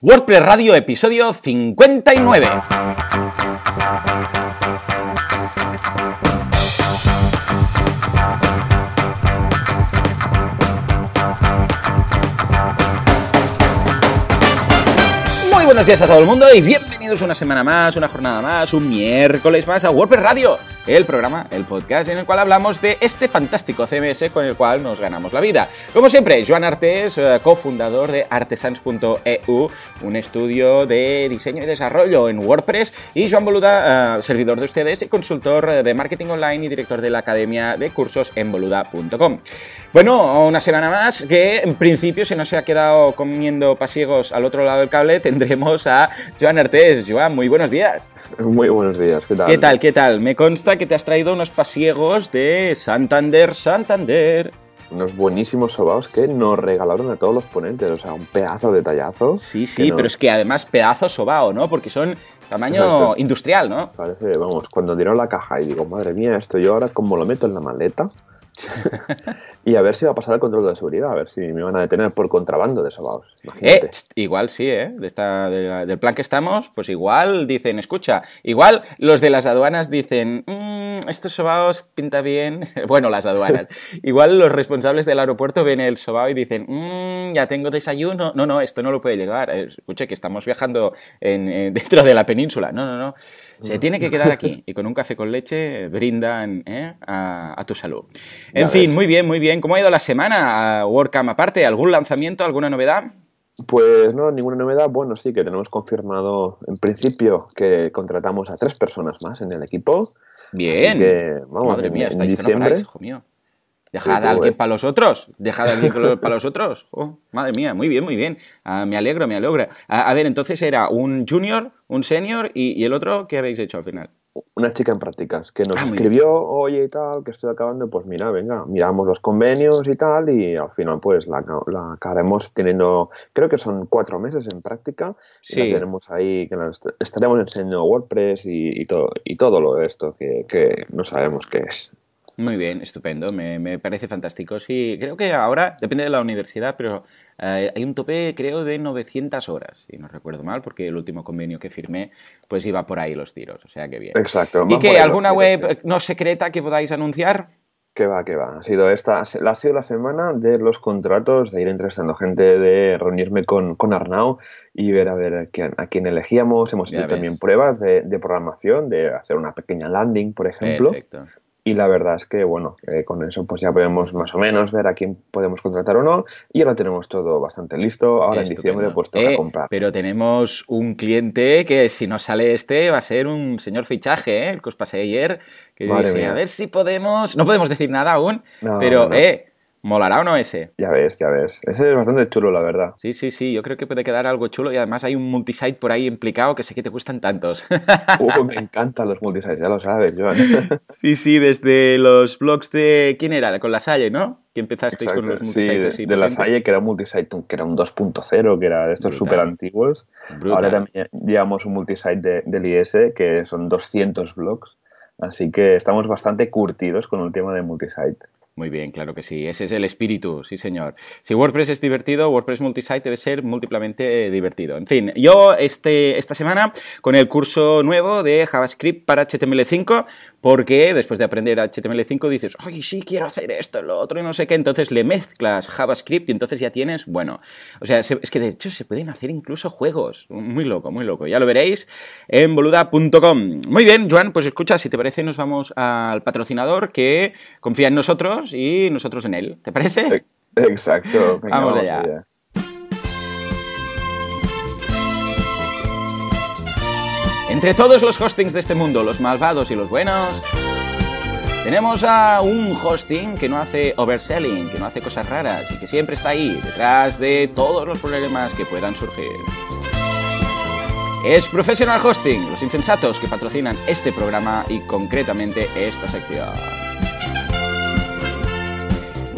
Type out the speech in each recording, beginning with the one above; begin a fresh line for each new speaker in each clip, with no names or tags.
WordPress Radio, episodio 59. Muy buenos días a todo el mundo y bienvenidos una semana más, una jornada más, un miércoles más a WordPress Radio, el programa, el podcast en el cual hablamos de este fantástico CMS con el cual nos ganamos la vida. Como siempre, Joan Artes, eh, cofundador de artesans.eu, un estudio de diseño y desarrollo en WordPress, y Joan Boluda, eh, servidor de ustedes y consultor de marketing online y director de la academia de cursos en boluda.com. Bueno, una semana más que en principio se nos ha quedado comiendo pasiegos al otro lado del cable, tendremos a Joan Artes. Joan, muy buenos días.
Muy buenos días, ¿qué tal?
¿Qué tal? ¿Qué tal? Me consta que te has traído unos pasiegos de Santander, Santander.
Unos buenísimos sobaos que nos regalaron a todos los ponentes, o sea, un pedazo de tallazo.
Sí, sí, pero es que además pedazo sobao, ¿no? Porque son tamaño
Exacto.
industrial, ¿no?
Parece, vamos, cuando dieron la caja y digo, madre mía, esto yo ahora como lo meto en la maleta y a ver si va a pasar el control de seguridad, a ver si me van a detener por contrabando de sobaos. Imagínate.
Eh, igual sí, ¿eh? De esta, de la- del plan que estamos, pues igual dicen, escucha, igual los de las aduanas dicen, "Mm, estos sobaos pinta bien. Bueno, las aduanas. igual los responsables del aeropuerto ven el sobao y dicen, "Mm, ya tengo desayuno. No, no, esto no lo puede llegar. Eh, Escuche, que estamos viajando en, eh, dentro de la península. No, no, no. Se tiene que quedar aquí. Y con un café con leche brindan ¿eh? a, a tu salud. En
Ya
fin,
ves.
muy bien, muy bien. ¿Cómo ha ido la semana? WordCamp aparte, ¿algún lanzamiento, alguna novedad?
Pues no, ninguna novedad. Bueno, sí que tenemos confirmado en principio que contratamos a tres personas más en el equipo.
Bien.
Que, vamos,
Madre
en-
mía,
en
estáis no
diciembre.
hijo mío. Dejad a alguien
pues.
para los otros. Dejad a alguien para los otros. Oh, madre mía, muy bien, muy bien. Ah, me alegro, me alegro. Ah, a ver, entonces era un junior, un senior y, y el otro, ¿qué habéis hecho al final?
Una chica en prácticas que nos
Ah,
escribió, oye y tal, que estoy acabando, pues mira, venga, miramos los convenios y tal, y al final pues la, la acabaremos teniendo, creo que son cuatro meses en práctica, y
Sí.
la tenemos ahí, que estaremos enseñando WordPress y, y todo, y todo lo de esto que, que no sabemos qué es.
Muy bien, estupendo, me, me parece fantástico. Sí, creo que ahora, depende de la universidad, pero eh, hay un tope, creo, de 900 horas, si no recuerdo mal, porque el último convenio que firmé, pues iba por ahí los tiros, o sea que bien.
Exacto.
¿Y que alguna web
tiros, sí.
no secreta que podáis anunciar?
Que va, que va. Ha sido esta, ha sido la semana de los contratos, de ir entrevistando gente, de reunirme con, con Arnau y ver a ver a quién, a quién elegíamos. Hemos
Ya
hecho
ves.
también pruebas de, de programación, de hacer una pequeña landing, por ejemplo.
Perfecto.
Y la verdad es que, bueno, eh, con eso pues ya podemos más o menos ver a quién podemos contratar o no. Y ahora tenemos todo bastante listo. Ahora en diciembre pues toca
Eh,
comprar.
Pero tenemos un cliente que si no sale este va a ser un señor fichaje, ¿eh? el que os pasé ayer, que dije, a ver si podemos, no podemos decir nada aún,
No,
pero
no.
eh, ¿molará o no ese?
Ya ves, ya ves. Ese es bastante chulo, la verdad.
Sí, sí, sí, yo creo que puede quedar algo chulo y además hay un multisite por ahí implicado que sé que te gustan tantos.
Uh, me encantan los multisites, ya lo sabes, Joan.
sí, sí, desde los blogs de... ¿Quién era? Con la Salle, ¿no? Que empezasteis con los multisites
sí,
así.
de, de la. Salle, que era un multisite, que era un 2.0, que era de estos súper antiguos.
Brutal.
Ahora también llevamos un multisite de- del IS, que son 200 blogs. Así que estamos bastante curtidos con el tema de multisite.
Muy bien, claro que sí. Ese es el espíritu, sí, señor. Si WordPress es divertido, WordPress Multisite debe ser múltiplemente divertido. En fin, yo este, esta semana con el curso nuevo de JavaScript para HTML5, porque después de aprender HTML5 dices, ay, sí, quiero hacer esto, lo otro y no sé qué, entonces le mezclas JavaScript y entonces ya tienes, bueno, o sea, se- es que de hecho se pueden hacer incluso juegos. Muy loco, muy loco. Ya lo veréis en boluda.com. Muy bien, Joan, pues escucha, si te parece, nos vamos al patrocinador que confía en nosotros y nosotros en él. ¿Te parece?
Exacto. venga,
Vamos allá. Entre todos los hostings de este mundo, los malvados y los buenos, tenemos a un hosting que no hace overselling, que no hace cosas raras y que siempre está ahí, detrás de todos los problemas que puedan surgir. Es Professional Hosting, los insensatos que patrocinan este programa y concretamente esta sección.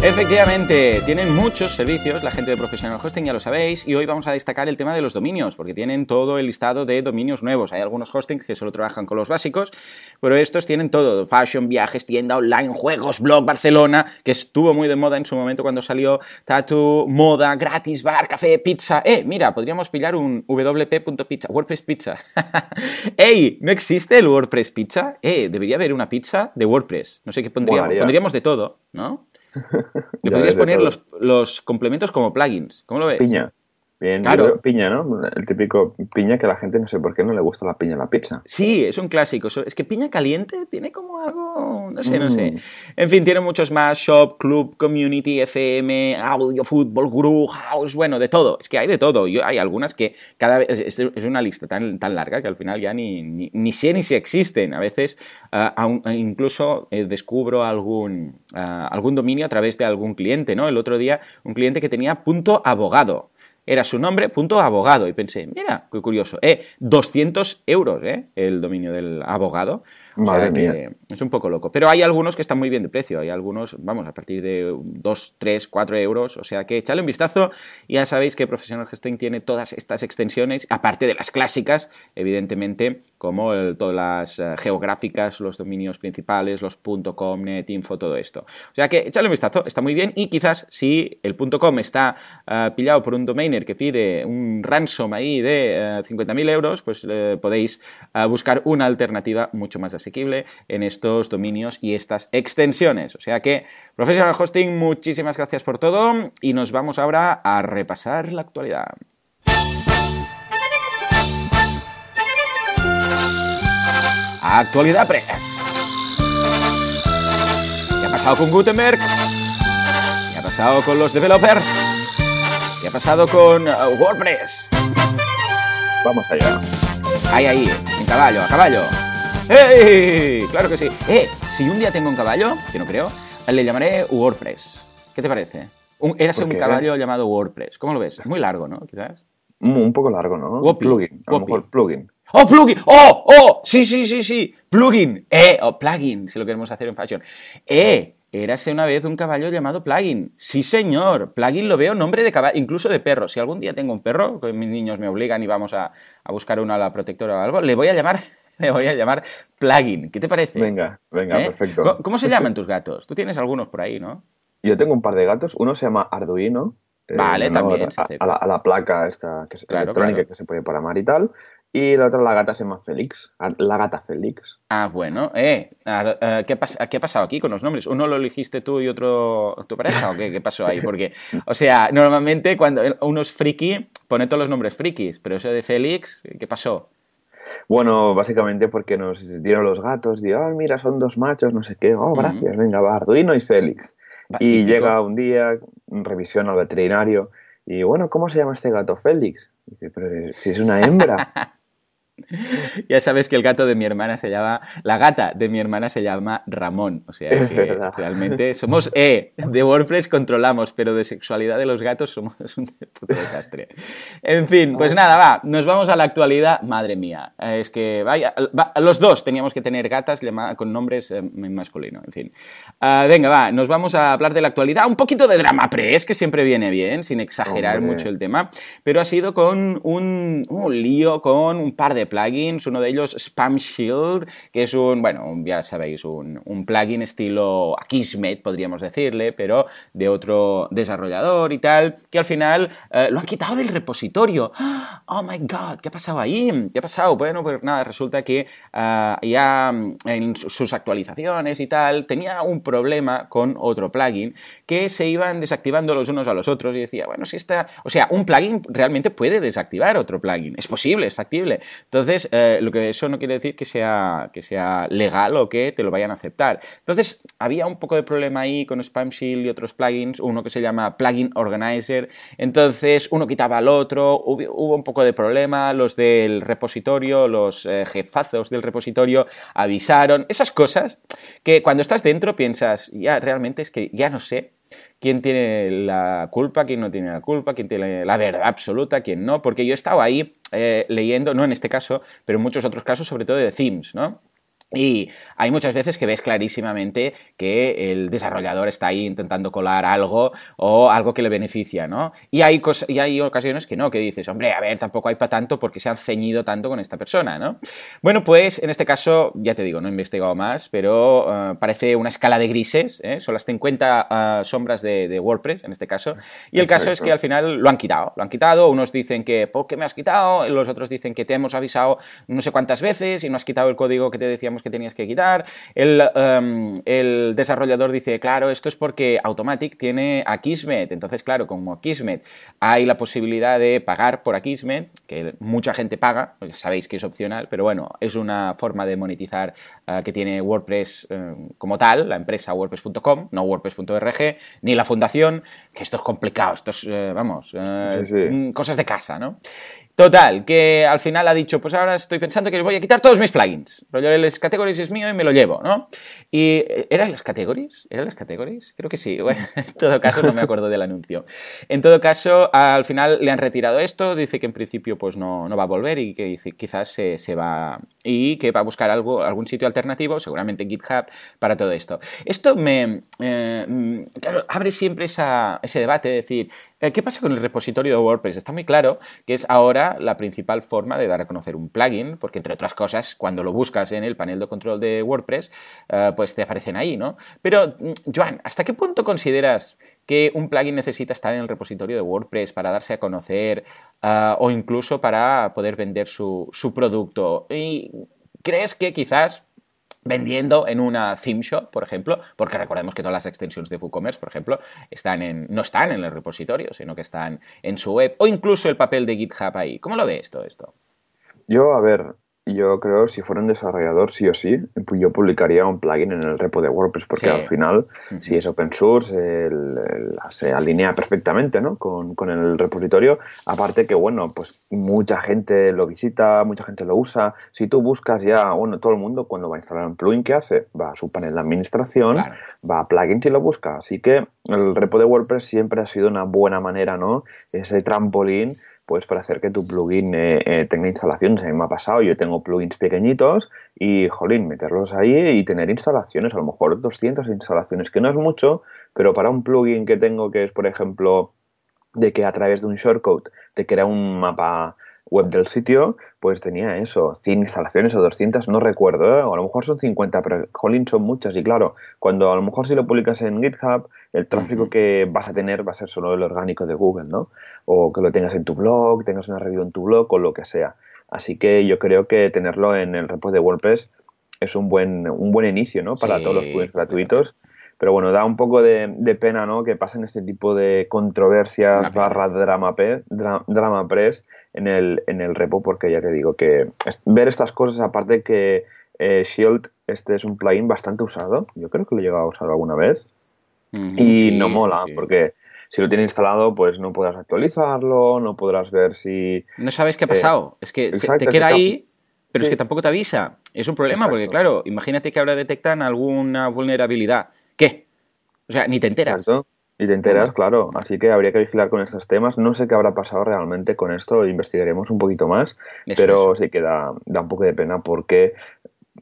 Efectivamente, tienen muchos servicios, la gente de Professional Hosting ya lo sabéis, y hoy vamos a destacar el tema de los dominios, porque tienen todo el listado de dominios nuevos. Hay algunos hostings que solo trabajan con los básicos, pero estos tienen todo, fashion, viajes, tienda online, juegos, blog, Barcelona, que estuvo muy de moda en su momento cuando salió Tattoo, moda, gratis, bar, café, pizza. Eh, mira, podríamos pillar un wp.pizza, WordPress Pizza. ¡Ey! ¿No existe el WordPress Pizza? Eh, debería haber una pizza de WordPress. No sé qué pondríamos. Pondríamos de todo, ¿no? Le podrías poner los, los, complementos como plugins. ¿Cómo lo ves?
Piña. Bien, claro. piña, ¿no? El típico piña que a la gente no sé por qué no le gusta la piña en la pizza.
Sí, es un clásico. Es que piña caliente tiene como algo, no sé, no sé. Mm. En fin, tiene muchos más, shop, club, community, FM, audio, fútbol, guru, house, bueno, de todo. Es que hay de todo. Yo, hay algunas que cada vez, es, una lista tan, tan larga que al final ya ni, ni, sé ni si existen. A veces uh, incluso eh, descubro algún, uh, algún dominio a través de algún cliente, ¿no? El otro día un cliente que tenía punto abogado era su nombre, punto abogado. Y pensé, mira, qué curioso. Eh, 200 euros, ¿eh? El dominio del abogado.
Madre
es un poco loco. Pero hay algunos que están muy bien de precio. Hay algunos, vamos, a partir de 2, 3, 4 euros. O sea que echadle un vistazo. Y ya sabéis que Professional Hosting tiene todas estas extensiones, aparte de las clásicas, evidentemente, como todas las eh, geográficas, los dominios principales, los .com, net, info, todo esto. O sea que echadle un vistazo, está muy bien. Y quizás si el .com está eh, pillado por un domainer que pide un ransom ahí de 50.000 eh, euros, pues podéis buscar una alternativa mucho más asequible en estos dominios y estas extensiones. O sea que, Professional Hosting, muchísimas gracias por todo y nos vamos ahora a repasar la actualidad. Actualidad Press. ¿Qué ha pasado con Gutenberg? ¿Qué ha pasado con los developers? ¿Qué ha pasado con uh, WordPress?
Vamos allá.
Ahí, ahí, en caballo, a caballo. ¡Hey! Claro que sí. Eh, si un día tengo un caballo, que no creo, le llamaré WordPress. ¿Qué te parece? Un, érase un caballo llamado WordPress. ¿Cómo lo ves? Es muy largo, ¿no? Quizás.
Un poco largo, ¿no? plugin. A lo mejor plugin.
¡Oh, plugin! ¡Oh, oh! Sí, sí, sí, sí. Plugin. Eh, o plugin, si lo queremos hacer en fashion. Eh, érase una vez un caballo llamado plugin. Sí, señor. Plugin lo veo nombre de caballo, incluso de perro. Si algún día tengo un perro, que mis niños me obligan y vamos a, a buscar una a la protectora o algo, le voy a llamar le voy a llamar plugin. ¿Qué te parece?
Venga, venga, ¿Eh? perfecto.
¿Cómo se llaman tus gatos? Tú tienes algunos por ahí, ¿no?
Yo tengo un par de gatos. Uno se llama Arduino.
Eh, vale, también.
A, la, placa esta que es electrónica que se puede programar y tal. Y la otra, la gata se llama Félix. La gata Félix.
Ah, bueno. Eh, eh ¿qué, ¿Qué ha pasado aquí con los nombres? ¿Uno lo elegiste tú y otro tu pareja? ¿O qué, qué pasó ahí? Porque, o sea, normalmente cuando uno es friki, pone todos los nombres frikis. Pero eso de Félix, ¿qué pasó?
Bueno, básicamente porque nos dieron los gatos, digo, oh, mira, son dos machos, no sé qué, oh, gracias, venga, va, Arduino y Félix. y llega un día, revisión al veterinario, y bueno, ¿cómo se llama este gato? Félix. dice, pero si es una hembra.
ya sabes que el gato de mi hermana se llama, la gata de mi hermana se llama Ramón. O sea, que realmente somos, eh, de WordPress controlamos, pero de sexualidad de los gatos somos un puto desastre. En fin, pues nada, va, nos vamos a la actualidad. Madre mía, es que vaya, los dos teníamos que tener gatas con nombres en eh, masculino, en fin. Ah, venga, va, nos vamos a hablar de la actualidad. Un poquito de drama press, que siempre viene bien, sin exagerar mucho el tema, pero ha sido con un, un lío, con un par de plugins, uno de ellos Spam Shield, que es un, bueno, ya sabéis, un, plugin estilo Akismet, podríamos decirle, pero de otro desarrollador y tal, que al final eh, lo han quitado del repositorio. Oh my god, ¿qué ha pasado ahí? ¿Qué ha pasado? Bueno, pues nada, resulta que eh, ya en sus actualizaciones y tal tenía un problema con otro plugin que se iban desactivando los unos a los otros y decía, bueno, si está, o sea, un plugin realmente puede desactivar otro plugin, es posible, es factible. Entonces, eh, lo que eso no quiere decir que sea, que sea legal o que te lo vayan a aceptar. Entonces, había un poco de problema ahí con Spam Shield y otros plugins, uno que se llama Plugin Organizer. Entonces, uno quitaba al otro, hubo, un poco de problema, los del repositorio, los eh, jefazos del repositorio avisaron, esas cosas que cuando estás dentro piensas, ya realmente es que ya no sé quién tiene la culpa, quién no tiene la culpa, quién tiene la verdad absoluta, quién no, porque yo he estado ahí eh, leyendo, no en este caso, pero en muchos otros casos, sobre todo de themes, ¿no? Y hay muchas veces que ves clarísimamente que el desarrollador está ahí intentando colar algo o algo que le beneficia, ¿no? Y hay, y hay ocasiones que no, que dices, hombre, a ver, tampoco hay para tanto porque se han ceñido tanto con esta persona, ¿no? Bueno, pues en este caso, ya te digo, no he investigado más, pero eh, parece una escala de grises, ¿eh? son las 50 eh, sombras de, WordPress en este caso, y el caso es que al final lo han quitado, lo han quitado, unos dicen que, ¿por qué me has quitado? Los otros dicen que te hemos avisado no sé cuántas veces y no has quitado el código que te decíamos que tenías que quitar. Em, el, desarrollador dice, claro, esto es porque Automatic tiene Akismet. Entonces, claro, como Akismet hay la posibilidad de pagar por Akismet, que mucha gente paga, sabéis que es opcional, pero bueno, es una forma de monetizar eh, que tiene WordPress eh, como tal, la empresa WordPress.com, no WordPress.org, ni la fundación, que esto es complicado, esto es, eh, vamos, mm, cosas de casa, ¿no? Total, que al final ha dicho, pues ahora estoy pensando que voy a quitar todos mis plugins. El las categories es mío y me lo llevo, ¿no? Y ¿eran las categories? ¿Eran las categories? Creo que sí. Bueno, en todo caso no me acuerdo del anuncio. En todo caso, al final le han retirado esto, dice que en principio pues no, no va a volver y que quizás se, se, va y que va a buscar algo, algún sitio alternativo, seguramente GitHub, para todo esto. Esto me, eh, mm, claro, abre siempre esa, ese debate de decir, eh, ¿Qué pasa con el repositorio de WordPress? Está muy claro que es ahora la principal forma de dar a conocer un plugin, porque entre otras cosas, cuando lo buscas en el panel de control de WordPress, eh, pues te aparecen ahí, ¿no? Pero, mm, Joan, ¿hasta qué punto consideras que un plugin necesita estar en el repositorio de WordPress para darse a conocer eh, o incluso para poder vender su, su producto? ¿Y crees que quizás vendiendo en una theme shop, por ejemplo, porque recordemos que todas las extensiones de WooCommerce, por ejemplo, están en, no están en el repositorio, sino que están en su web, o incluso el papel de GitHub ahí. ¿Cómo lo ves todo esto?
Yo, a ver, yo creo si fuera un desarrollador, sí o sí, yo publicaría un plugin en el repo de WordPress, porque al final, si es open source, se alinea perfectamente ¿no? con, con, el repositorio. Aparte que, bueno, pues mucha gente lo visita, mucha gente lo usa. Si tú buscas ya, bueno, todo el mundo cuando va a instalar un plugin, ¿qué hace? Va a su panel de administración, va a plugins y lo busca. Así que el repo de WordPress siempre ha sido una buena manera, ¿no? Ese trampolín pues para hacer que tu plugin eh, eh, tenga instalaciones. A mí me ha pasado, yo tengo plugins pequeñitos y, jolín, meterlos ahí y tener instalaciones, a lo mejor 200 instalaciones, que no es mucho, pero para un plugin que tengo que es, por ejemplo, de que a través de un shortcode te crea un mapa web del sitio, pues tenía eso, 100 instalaciones o 200, no recuerdo, ¿eh? o a lo mejor son 50, pero jolín son muchas y claro, cuando a lo mejor si lo publicas en GitHub, el tráfico que vas a tener va a ser solo el orgánico de Google, ¿no? O que lo tengas en tu blog, tengas una review en tu blog o lo que sea. Así que yo creo que tenerlo en el repo de WordPress es un buen, un buen inicio, ¿no? Para todos los plugins gratuitos. Pero bueno, da un poco de, pena, ¿no? Que pasen este tipo de controversias barra drama, drama press en el, en el repo, porque ya te digo que ver estas cosas, aparte que eh, Shield, este es un plugin bastante usado, yo creo que lo he llegado a usar alguna vez, y no mola, porque si lo tienes instalado, pues no podrás actualizarlo, no podrás ver si...
No sabes qué ha pasado, es que te queda ahí pero es que tampoco te avisa. Es un problema porque, claro, imagínate que ahora detectan alguna vulnerabilidad. ¿Qué? O sea, ni te enteras.
Ni te enteras, claro. Así que habría que vigilar con estos temas. No sé qué habrá pasado realmente con esto, investigaremos un poquito más, pero sí que da, un poco de pena porque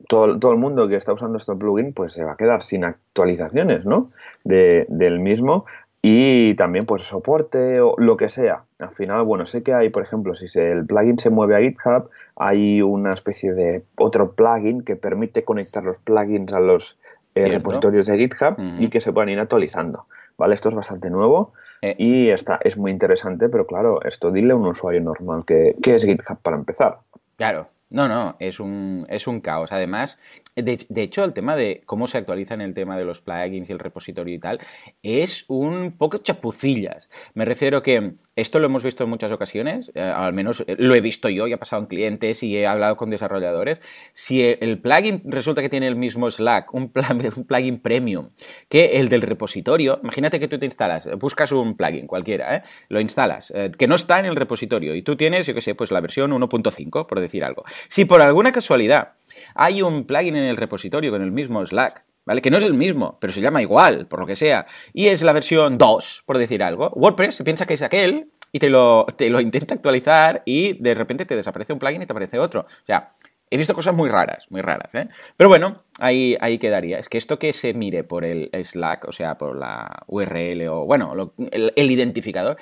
todo, todo, el mundo que está usando este plugin pues se va a quedar sin actualizaciones, ¿no? De, del mismo y también pues soporte o lo que sea. Al final, bueno, sé que hay, por ejemplo, si el plugin se mueve a GitHub, hay una especie de otro plugin que permite conectar los plugins a los eh, repositorios de GitHub y que se puedan ir actualizando. ¿Vale? Esto es bastante nuevo eh. y está, es muy interesante, pero claro, esto dile a un usuario normal que, que es GitHub para empezar.
Claro, no, no, es un, es un caos. Además, de, hecho, el tema de cómo se actualiza en el tema de los plugins y el repositorio y tal, es un poco chapucillas. Me refiero que esto lo hemos visto en muchas ocasiones, eh, al menos lo he visto yo y ha pasado en clientes y he hablado con desarrolladores. Si el plugin resulta que tiene el mismo Slack, un, plugin premium, que el del repositorio, imagínate que tú te instalas, buscas un plugin cualquiera, ¿eh? lo instalas, eh, que no está en el repositorio y tú tienes, yo qué sé, pues la versión 1.5, por decir algo. Si por alguna casualidad hay un plugin en el repositorio con el mismo Slack, ¿vale? Que no es el mismo, pero se llama igual, por lo que sea, y es la versión 2, por decir algo. WordPress se piensa que es aquel y te lo, te lo intenta actualizar y de repente te desaparece un plugin y te aparece otro. O sea, He visto cosas muy raras, muy raras, ¿eh? Pero bueno, ahí, ahí quedaría. Es que esto que se mire por el Slack, o sea, por la URL o, bueno, el, identificador,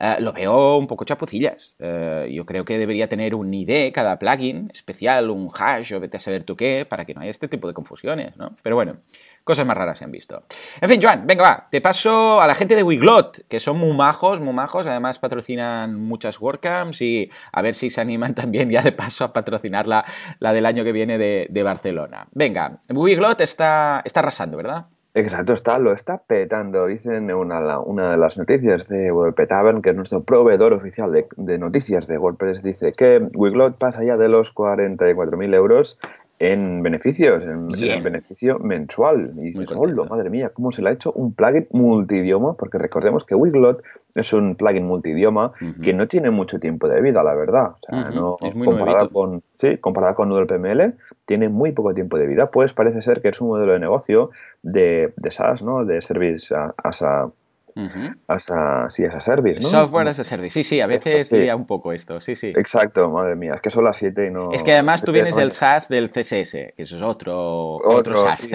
eh, lo veo un poco chapucillas. Eh, yo creo que debería tener un ID cada plugin especial, un hash o vete a saber tú qué, para que no haya este tipo de confusiones, ¿no? Pero bueno, Cosas más raras se han visto. En fin, Joan, venga, va. Te paso a la gente de Wiglot, que son muy majos, muy majos. Además, patrocinan muchas WordCamps y a ver si se animan también ya de paso a patrocinar la, la del año que viene de, de Barcelona. Venga, Wiglot está, está arrasando, ¿verdad?
Exacto, está, lo está petando. Dicen una, una de las noticias de Tavern, que es nuestro proveedor oficial de, de noticias de WordPress, dice que Wiglot pasa ya de los 44.000 euros en beneficios, en, beneficio mensual. Y dices, madre mía, ¿cómo se le ha hecho un plugin multidioma? Porque recordemos que Wiglot es un plugin multidioma que no tiene mucho tiempo de vida, la verdad. O sea, no, es muy comparado con, sí, comparado con PML, tiene muy poco tiempo de vida. Pues parece ser que es un modelo de negocio de, de SaaS, ¿no? De Service as a sí, as a service, ¿no?
Software as a service, sí, sí, a veces sí. un poco esto, sí, sí.
Exacto, madre mía, es que son las 7 y no...
Es que además tú vienes del SaaS del CSS, que eso es otro, otro, SaaS.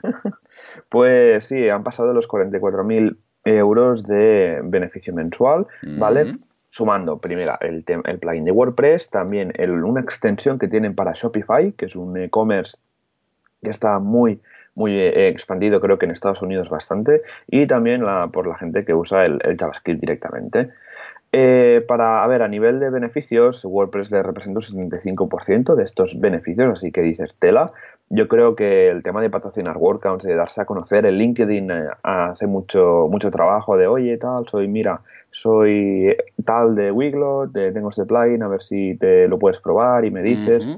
pues sí, han pasado los 44.000 euros de beneficio mensual, ¿vale? Sumando, primera, el, el plugin de WordPress, también una extensión que tienen para Shopify, que es un e-commerce que está muy muy eh, expandido, creo que en Estados Unidos bastante, y también la, por la gente que usa el, JavaScript directamente. Eh, para, a ver, a nivel de beneficios, WordPress le representa un 75% de estos beneficios, así que dices tela. Yo creo que el tema de patrocinar WordCamps, de darse a conocer, el LinkedIn eh, hace mucho, mucho trabajo de, oye, tal, soy, mira, soy tal de Wiglot, tengo este plugin, a ver si te lo puedes probar y me dices.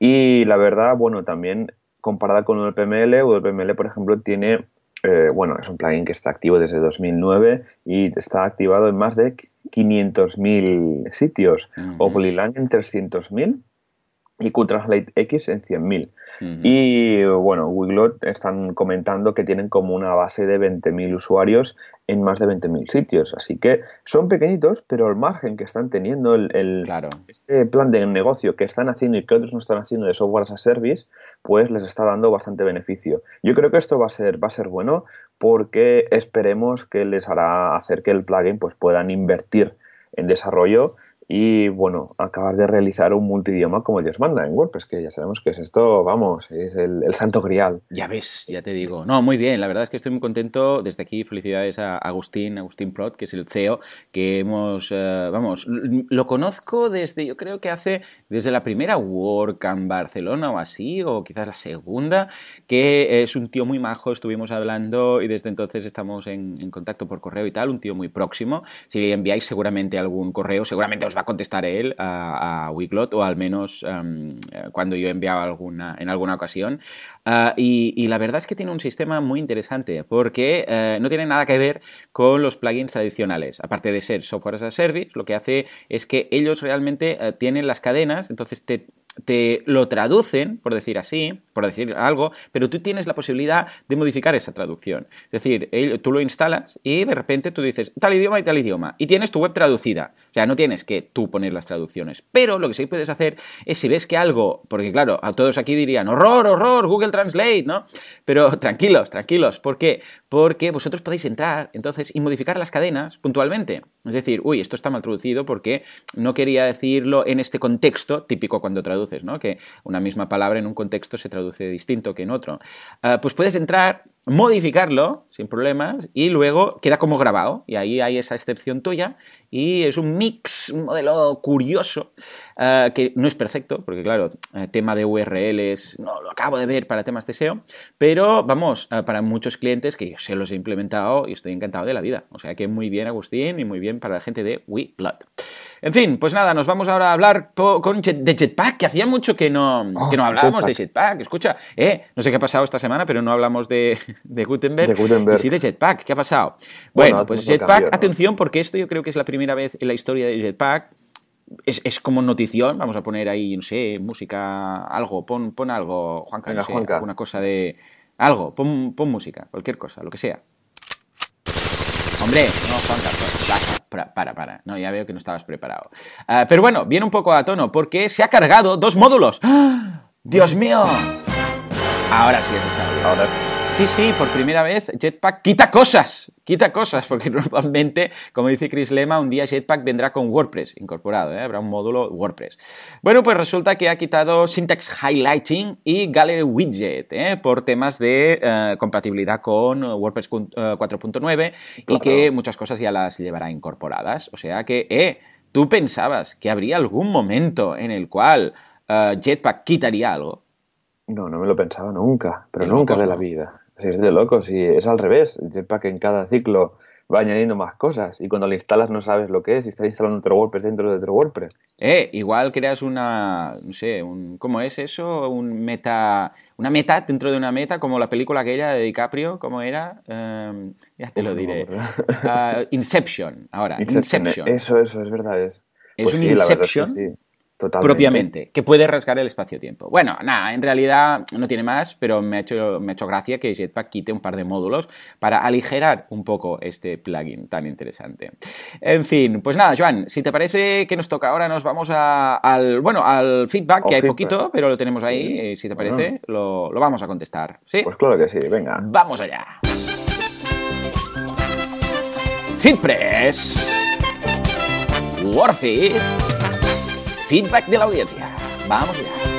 Y la verdad, bueno, también comparada con UPML, UPML, por ejemplo, tiene, eh, bueno, es un plugin que está activo desde 2009 y está activado en más de 500.000 sitios, o Polylang en 300.000 y QTranslate X en 100.000. Y bueno, Wiglot están comentando que tienen como una base de 20.000 usuarios en más de 20.000 sitios. Así que son pequeñitos, pero el margen que están teniendo, el, este plan de negocio que están haciendo y que otros no están haciendo de software as a service, pues les está dando bastante beneficio. Yo creo que esto va a ser, va a ser bueno porque esperemos que les hará hacer que el plugin pues puedan invertir en desarrollo y bueno, acabar de realizar un multidioma como Dios manda en WordPress, que ya sabemos que es esto, vamos, es el, santo grial.
Ya ves, ya te digo. No, muy bien, la verdad es que estoy muy contento. Desde aquí, felicidades a Agustín, Agustín Prot, que es el CEO, que hemos, eh, vamos, lo conozco desde, yo creo que hace, desde la primera WordCamp Barcelona o así, o quizás la segunda, que es un tío muy majo, estuvimos hablando y desde entonces estamos en, en contacto por correo y tal, un tío muy próximo. Si enviáis seguramente algún correo, seguramente os va a contestar él a, a Wiglot, o al menos em, cuando yo he enviado alguna, en alguna ocasión. Ah, y, la verdad es que tiene un sistema muy interesante porque eh, no tiene nada que ver con los plugins tradicionales. Aparte de ser software as a service, lo que hace es que ellos realmente eh, tienen las cadenas, entonces te te lo traducen, por decir así, por decir algo, pero tú tienes la posibilidad de modificar esa traducción. Es decir, tú lo instalas y de repente tú dices tal idioma y tal idioma y tienes tu web traducida. O sea, no tienes que tú poner las traducciones. Pero lo que sí puedes hacer es si ves que algo, porque claro, a todos aquí dirían horror, horror, Google Translate, ¿no? Pero tranquilos, tranquilos. ¿Por qué? Porque vosotros podéis entrar entonces y modificar las cadenas puntualmente. Es decir, uy, esto está mal traducido porque no quería decirlo en este contexto típico cuando traduces que una misma palabra en un contexto se traduce distinto que en otro. Ah, pues puedes entrar, modificarlo sin problemas y luego queda como grabado y ahí hay esa excepción tuya y es un mix, un modelo curioso ah, que no es perfecto porque claro, eh, tema de URLs no lo acabo de ver para temas de SEO, pero vamos, ah, para muchos clientes que yo se los he implementado y estoy encantado de la vida. O sea que muy bien Agustín y muy bien para la gente de WeBlood. En fin, pues nada, nos vamos ahora a hablar con de Jetpack, que hacía mucho que no, que no ah, hablábamos de Jetpack. Escucha, eh, no sé qué ha pasado esta semana, pero no hablamos de, de Gutenberg, Y sí de Jetpack. ¿Qué ha pasado? Bueno, pues Jetpack, atención, porque esto yo creo que es la primera vez en la historia de Jetpack. Es, es, como notición, vamos a poner ahí, no sé, música, algo, pon, pon algo, Juanca, no sé, alguna cosa de... Algo, pon, pon música, cualquier cosa, lo que sea. Hombre, no, Juanca. Para, para, para. No, ya veo que no estabas preparado. Ah, pero bueno, viene un poco a tono porque se ha cargado dos módulos. ¡Ah! ¡Dios mío! Ahora sí has estado bien.
Ahora
Sí, sí, por primera vez Jetpack quita cosas, quita cosas, porque normalmente, como dice Chris Lema, un día Jetpack vendrá con WordPress incorporado, ¿eh? habrá un módulo WordPress. Bueno, pues resulta que ha quitado Syntax Highlighting y Gallery Widget ¿eh? por temas de eh, compatibilidad con WordPress 4.9 y que muchas cosas ya las llevará incorporadas. O sea que, eh, tú pensabas que habría algún momento en el cual Jetpack quitaría algo.
No, no me lo pensaba nunca, pero nunca de la vida. Sí, es de locos y es al revés. Jetpack en cada ciclo va añadiendo más cosas y cuando lo instalas no sabes lo que es y estás instalando otro WordPress dentro de otro WordPress.
Eh, igual creas una, no sé, un, ¿cómo es eso? Un meta, una meta dentro de una meta, como la película aquella de DiCaprio, ¿cómo era? Em, ya te lo diré. Uh, Inception, ahora, Inception.
Eso, eso, es verdad. Es,
es pues un Inception propiamente, que puede rasgar el espacio-tiempo. Bueno, nada, en realidad no tiene más, pero me ha, hecho, me ha hecho gracia que Jetpack quite un par de módulos para aligerar un poco este plugin tan interesante. En fin, pues nada, Joan, si te parece que nos toca ahora, nos vamos al, bueno, al feedback, que hay poquito, pero lo tenemos ahí, eh, si te parece, lo, lo, vamos a contestar. ¿Sí?
Pues claro que sí, venga.
Vamos allá. FeedPress. Worth it feedback de la audiencia. Vamos ya.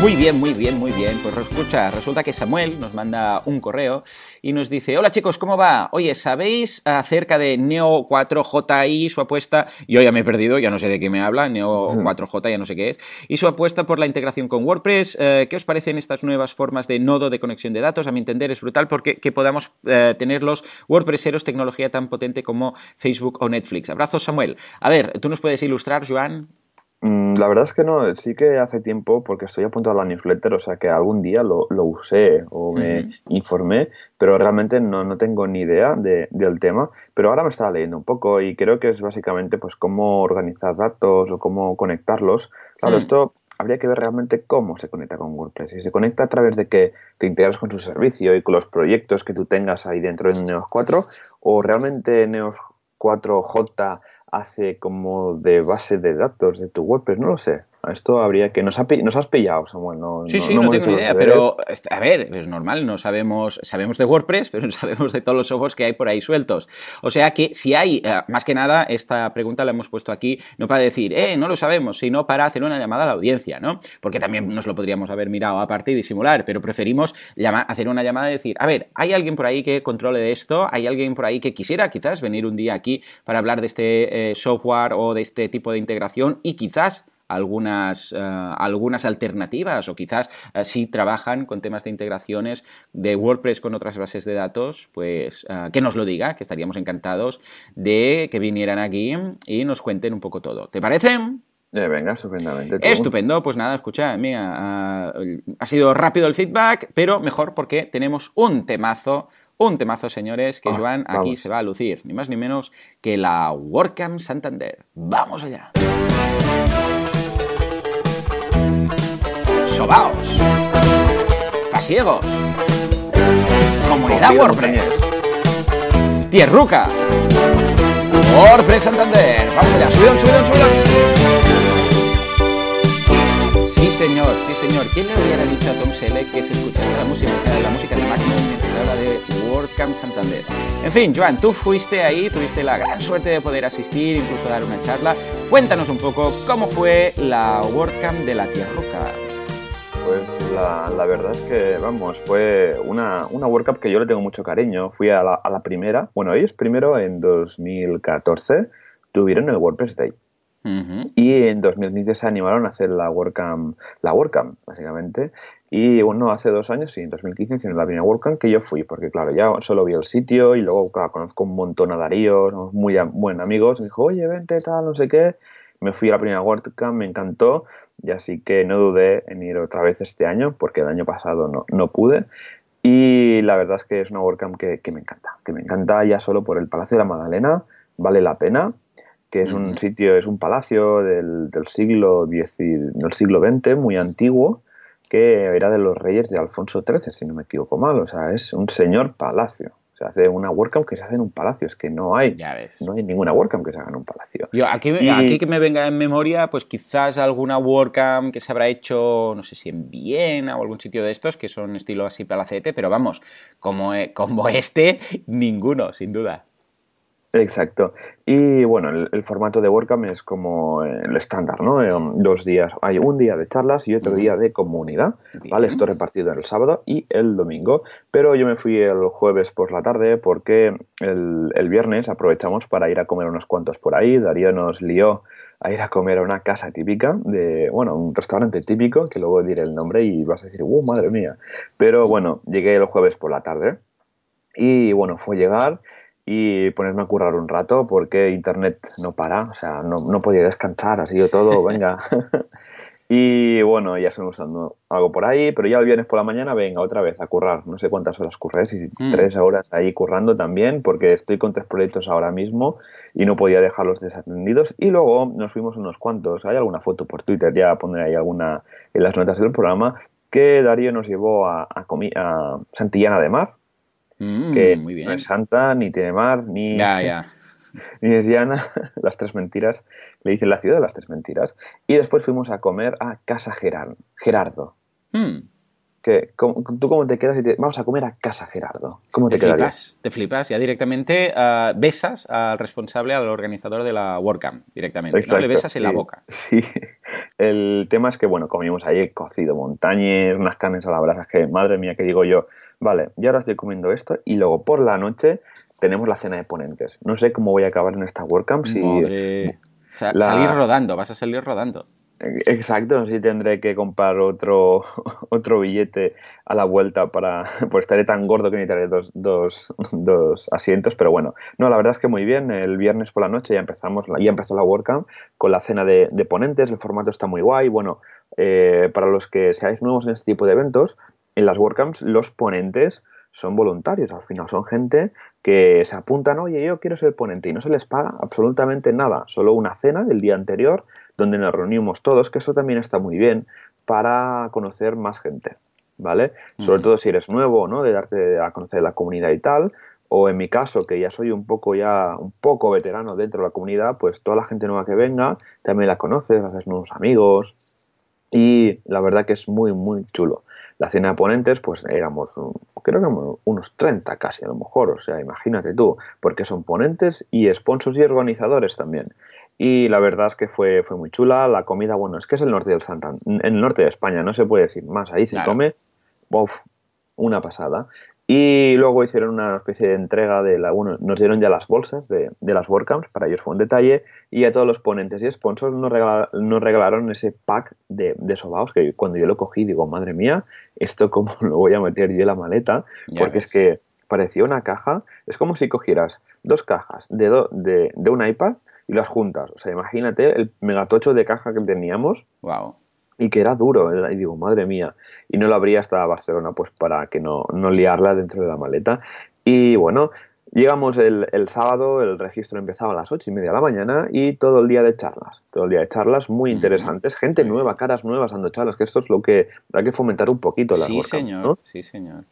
Muy bien, muy bien, muy bien. Pues escucha, resulta que Samuel nos manda un correo y nos dice, hola chicos, ¿cómo va? Oye, ¿sabéis acerca de Neo 4JI, su apuesta? Yo ya me he perdido, ya no sé de qué me habla, Neo 4J, ya no sé qué es. Y su apuesta por la integración con WordPress. Eh, ¿Qué os parecen estas nuevas formas de nodo de conexión de datos? A mi entender es brutal porque que podamos eh, tener los WordPresseros tecnología tan potente como Facebook o Netflix. Abrazos, Samuel. A ver, ¿tú nos puedes ilustrar, Joan?
Mm, la verdad es que no, sí que hace tiempo, porque estoy apuntado a la newsletter, o sea que algún día lo, usé o me informé, pero realmente no, no tengo ni idea de, del tema. Pero ahora me estaba leyendo un poco y creo que es básicamente pues cómo organizar datos o cómo conectarlos. Claro, esto habría que ver realmente cómo se conecta con WordPress. Si se conecta a través de que te integras con su servicio y con los proyectos que tú tengas ahí dentro de Neos 4, o realmente Neos 4J hace como de base de datos de tu WordPress, no lo sé. Esto habría que... Nos, nos has pillado, Samuel. No,
sí, sí, no, tengo idea, pero a ver, es normal, no sabemos, sabemos de WordPress, pero no sabemos de todos los softwares que hay por ahí sueltos. O sea que si hay, eh, más que nada, esta pregunta la hemos puesto aquí no para decir, eh, no lo sabemos, sino para hacer una llamada a la audiencia, ¿no? Porque también nos lo podríamos haber mirado aparte y disimular, pero preferimos hacer una llamada y decir, a ver, ¿hay alguien por ahí que controle de esto? ¿Hay alguien por ahí que quisiera quizás venir un día aquí para hablar de este eh, software o de este tipo de integración y quizás algunas, eh, algunas alternativas o quizás eh, si trabajan con temas de integraciones de WordPress con otras bases de datos, pues eh, que nos lo diga, que estaríamos encantados de que vinieran aquí y nos cuenten un poco todo. ¿Te parece?
venga, estupendamente.
Estupendo, pues nada, escucha, mira, ha sido rápido el feedback, pero mejor porque tenemos un temazo un temazo, señores, que ah, Joan aquí se va a lucir, ni más ni menos que la WordCamp Santander. ¡Vamos allá! Sobaos, pasiegos, comunidad WordPress, tierruca, WordPress Santander. Vamos allá, subidón, subidón, subidón. Sí, señor, sí, señor. ¿Quién le hubiera dicho a Tom Selleck que se escucharía la música, la música de mientras habla de WordCamp Santander? En fin, Joan, tú fuiste ahí, tuviste la gran suerte de poder asistir, incluso dar una charla. Cuéntanos un poco cómo fue la WordCamp de la Tierruca.
Pues la, verdad es que, vamos, fue una, una World Cup que yo le tengo mucho cariño. Fui a la, a la primera, bueno, ellos primero en 2014 tuvieron el WordPress Day. Y en 2015 se animaron a hacer la WordCamp, la WordCamp, básicamente. Y bueno, hace dos años, sí, en 2015 hicieron la primera WordCamp que yo fui, porque claro, ya solo vi el sitio y luego conozco un montón a Darío, somos muy buenos amigos. Me dijo, oye, vente, tal, no sé qué. Me fui a la primera WordCamp, me encantó y así que no dudé en ir otra vez este año, porque el año pasado no, no pude. Y la verdad es que es una WordCamp que, que, me encanta, que me encanta ya solo por el Palacio de la Magdalena, vale la pena, que es un sitio, es un palacio del, del siglo, X, del siglo XX, muy antiguo, que era de los reyes de Alfonso XIII, si no me equivoco mal, o sea, es un señor palacio Se hace una WordCamp que se hace en un palacio. Es que no hay, no hay ninguna WordCamp que se haga en un palacio.
Yo, aquí, aquí que me venga en memoria, pues quizás alguna WordCamp que se habrá hecho, no sé si en Viena o algún sitio de estos, que son estilo así palacete, pero vamos, como, eh, como este, ninguno, sin duda.
Exacto. Y bueno, el, formato de WordCamp es como el estándar, ¿no? Dos días, hay un día de charlas y otro día de comunidad, ¿vale? Esto repartido el sábado y el domingo. Pero yo me fui el jueves por la tarde porque el, viernes aprovechamos para ir a comer unos cuantos por ahí. Darío nos lió a ir a comer a una casa típica, de, bueno, un restaurante típico, que luego diré el nombre y vas a decir, ¡uh, madre mía! Pero bueno, llegué el jueves por la tarde y bueno, fue llegar y ponerme a currar un rato porque internet no para, o sea, no, no podía descansar, así yo todo, venga. y bueno, ya estoy usando algo por ahí, pero ya el viernes por la mañana, venga, otra vez a currar. No sé cuántas horas curré, si mm. tres horas ahí currando también, porque estoy con tres proyectos ahora mismo y no podía dejarlos desatendidos. Y luego nos fuimos unos cuantos, hay alguna foto por Twitter, ya pondré ahí alguna en las notas del programa, que Darío nos llevó a, a, a Santillana de Mar,
Mm,
que
muy bien.
no es santa, ni tiene mar, ni, ni es llana, las tres mentiras, le dicen la ciudad de las tres mentiras. Y después fuimos a comer a Casa Gerardo.
Mm
que, ¿Tú cómo te quedas y te, vamos a comer a casa Gerardo? ¿Cómo te,
te flipas, te flipas, ya directamente uh, besas al responsable, al organizador de la WordCamp, directamente, ¿no? Le besas en la boca.
Sí, el tema es que, bueno, comimos ahí cocido montañes, unas carnes a la brasa, que madre mía, que digo yo, vale, y ahora estoy comiendo esto y luego por la noche tenemos la cena de ponentes. No sé cómo voy a acabar en esta WordCamp si...
Madre... O sea, salir rodando, vas a salir rodando.
Exacto, no tendré que comprar otro, otro billete a la vuelta para, pues estaré tan gordo que necesitaré dos, dos, dos, asientos, pero bueno, no, la verdad es que muy bien, el viernes por la noche ya empezamos, ya empezó la WordCamp con la cena de, ponentes, el formato está muy guay, bueno, eh, para los que seáis nuevos en este tipo de eventos, en las WordCamps los ponentes son voluntarios, al final son gente que se apuntan, oye, yo quiero ser ponente y no se les paga absolutamente nada, solo una cena del día anterior donde nos reunimos todos, que eso también está muy bien para conocer más gente, ¿vale? Sobre todo si eres nuevo, ¿no? De darte a conocer la comunidad y tal, o en mi caso, que ya soy un poco ya, un poco veterano dentro de la comunidad, pues toda la gente nueva que venga también la conoces, haces nuevos amigos y la verdad que es muy, muy chulo. La cena de ponentes, pues éramos, creo que unos 30 casi a lo mejor, o sea, imagínate tú, porque son ponentes y sponsors y organizadores también. Y la verdad es que fue, fue muy chula. La comida, bueno, es que es el norte del Santander, el norte de España, no se puede decir más. Ahí se come, ¡bof! una pasada. Y luego hicieron una especie de entrega de la. Bueno, nos dieron ya las bolsas de, de las WordCamps, para ellos fue un detalle. Y a todos los ponentes y sponsors nos, nos regalaron ese pack de, de sobaos que cuando yo lo cogí digo, madre mía, esto cómo lo voy a meter yo en la maleta. porque es que parecía una caja. Es como si cogieras dos cajas de, de, de un iPad y las juntas. O sea, imagínate el megatocho de caja que teníamos.
Wow.
Y que era duro. Y digo, madre mía. Y no lo habría hasta Barcelona, pues para que no, no liarla dentro de la maleta. Y bueno, llegamos el, el, sábado, el registro empezaba a las ocho y media de la mañana y todo el día de charlas. Todo el día de charlas muy interesantes. Gente nueva, caras nuevas dando charlas, que esto es lo que hay que fomentar un poquito. la
sí, señor. Sí, señor.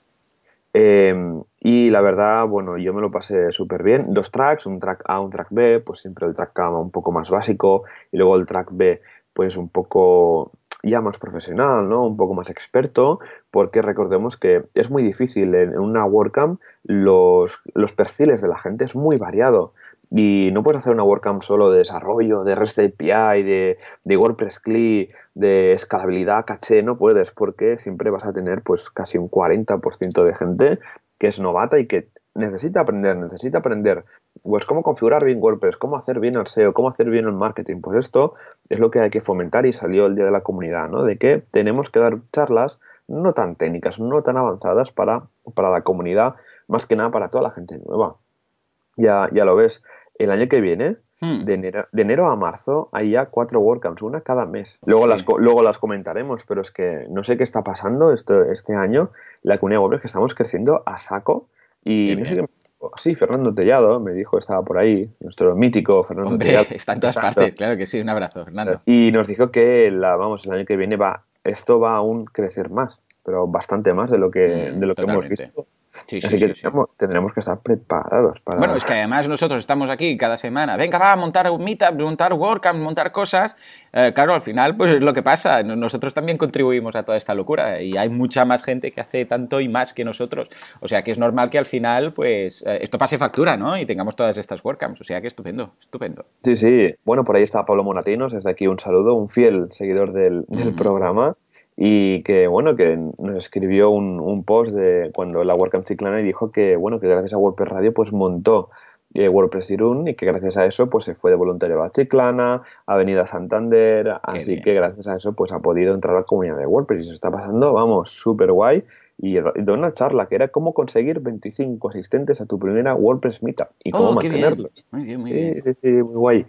Eh, y la verdad, bueno, yo me lo pasé súper bien. Dos tracks, un track A, un track B, pues siempre el track A un poco más básico y luego el track B pues un poco ya más profesional, ¿no? Un poco más experto, porque recordemos que es muy difícil en una WordCamp los, los perfiles de la gente es muy variado. Y no puedes hacer una WordCamp solo de desarrollo, de REST API, de, de WordPress CLI, de escalabilidad, caché, no puedes, porque siempre vas a tener pues casi un 40% de gente que es novata y que necesita aprender, necesita aprender pues cómo configurar bien WordPress, cómo hacer bien el SEO, cómo hacer bien el marketing. Pues esto es lo que hay que fomentar y salió el día de la comunidad, ¿no? De que tenemos que dar charlas no tan técnicas, no tan avanzadas para, para la comunidad, más que nada para toda la gente nueva. Ya, ya lo ves el año que viene, hmm. de, enero, de, enero, a marzo, hay ya cuatro WordCamps, una cada mes. Luego, las, luego las comentaremos, pero es que no sé qué está pasando este, este año. La comunidad WordPress que estamos creciendo a saco. Y no sé qué Sí, Fernando Tellado me dijo, estaba por ahí, nuestro mítico Fernando
Hombre,
Tellado.
Está en todas partes, claro que sí, un abrazo, Fernando.
Y nos dijo que la, vamos, el año que viene va, esto va a aún crecer más, pero bastante más de lo que, mm, de lo que hemos visto Así que tendremos, que estar preparados para...
Bueno, es que además nosotros estamos aquí cada semana, venga, va a montar un meetup, montar WordCamp, montar cosas. Eh, claro, al final, pues es lo que pasa. Nosotros también contribuimos a toda esta locura y hay mucha más gente que hace tanto y más que nosotros. O sea que es normal que al final, pues, eh, esto pase factura, ¿no? Y tengamos todas estas WordCamps. O sea que estupendo, estupendo.
Sí, sí. Bueno, por ahí está Pablo Monatinos, desde aquí un saludo, un fiel seguidor del, programa y que bueno que nos escribió un, un, post de cuando la WordCamp Chiclana y dijo que bueno que gracias a WordPress Radio pues montó eh, WordPress Irún y que gracias a eso pues se fue de voluntario a Chiclana, a Avenida Santander, así que gracias a eso pues ha podido entrar a la comunidad de WordPress y se está pasando, vamos, súper guay y de una charla que era cómo conseguir 25 asistentes a tu primera WordPress Meetup y cómo oh, mantenerlos.
Muy bien, muy bien.
Sí, sí, muy guay.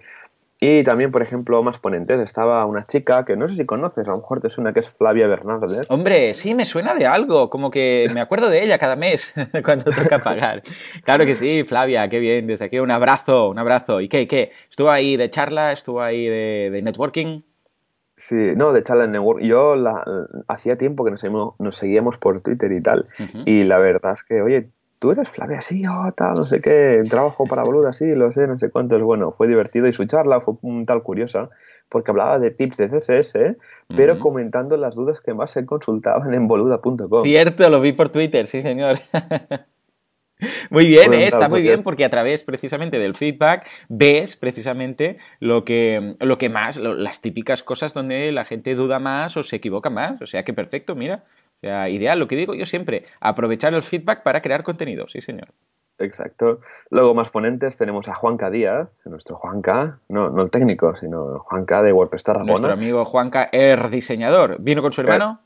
Y también, por ejemplo, más ponentes, estaba una chica que no sé si conoces, a lo mejor te suena que es Flavia Bernardes.
Hombre, sí, me suena de algo, como que me acuerdo de ella cada mes cuando toca pagar. Claro que sí, Flavia, qué bien, desde aquí un abrazo, un abrazo. ¿Y qué, qué? ¿Estuvo ahí de charla? ¿Estuvo ahí de, networking?
Sí, no, de charla en network. Yo la, hacía tiempo que nos seguíamos, nos seguíamos por Twitter y tal. Y la verdad es que, oye, tú eres Flavia, sí, oh, tal, no sé qué, trabajo para boluda, sí, lo sé, no sé cuánto. Es bueno, fue divertido y su charla fue un tal curiosa porque hablaba de tips de CSS, pero comentando las dudas que más se consultaban en boluda.com.
Cierto, lo vi por Twitter, sí, señor. Muy bien, eh, está muy bien porque a través precisamente del feedback ves precisamente lo que, lo que más, las típicas cosas donde la gente duda más o se equivoca más. O sea que perfecto, mira. O sea, ideal, lo que digo yo siempre, aprovechar el feedback para crear contenido, sí señor.
Exacto. Luego más ponentes tenemos a Juanca Díaz, nuestro Juanca, no, no el técnico, sino Juanca de WordPress Tarragona.
Nuestro amigo Juanca, el diseñador. ¿Vino con su hermano?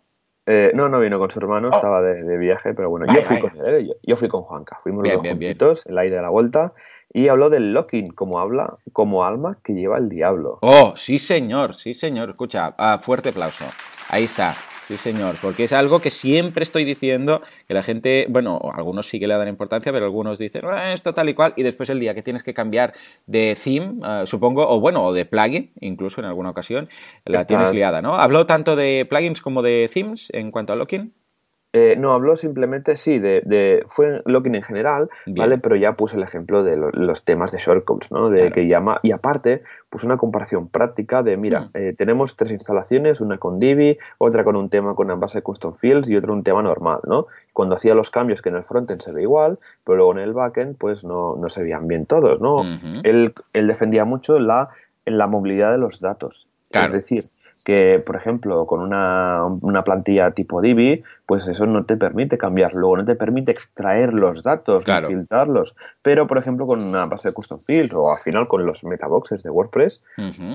Eh, no, no vino con su hermano, oh. estaba de, viaje, pero bueno, yo, fui con él, yo, fui con Juanca, fuimos los dos juntitos, el aire de la vuelta, y habló del locking, como habla, como alma que lleva el diablo.
Oh, sí señor, sí señor, escucha, fuerte aplauso. Ahí está. Sí, señor, porque es algo que siempre estoy diciendo que la gente, bueno, algunos sí que le dan importancia, pero algunos dicen, ah, esto tal y cual, y después el día que tienes que cambiar de theme, ah, supongo, o bueno, o de plugin, incluso en alguna ocasión, la tienes liada, ¿no? ¿Habló tanto de plugins como de themes en cuanto a locking?
Eh, no, habló simplemente, sí, de, fue login en general, ¿vale? Pero ya puse el ejemplo de los temas de shortcodes, ¿no? De que llama, y aparte, puse una comparación práctica de, mira, hmm. eh, tenemos tres instalaciones, una con Divi, otra con un tema con base custom fields y otra un tema normal, ¿no? Cuando hacía los cambios que en el frontend se ve igual, pero luego en el backend, pues no, no se veían bien todos, ¿no? él, él, defendía mucho la, la movilidad de los datos. Es decir, que, por ejemplo, con una, una, plantilla tipo Divi, pues eso no te permite cambiar, luego no te permite extraer los datos, filtrarlos. Pero, por ejemplo, con una base de custom fields o al final con los metaboxes de WordPress,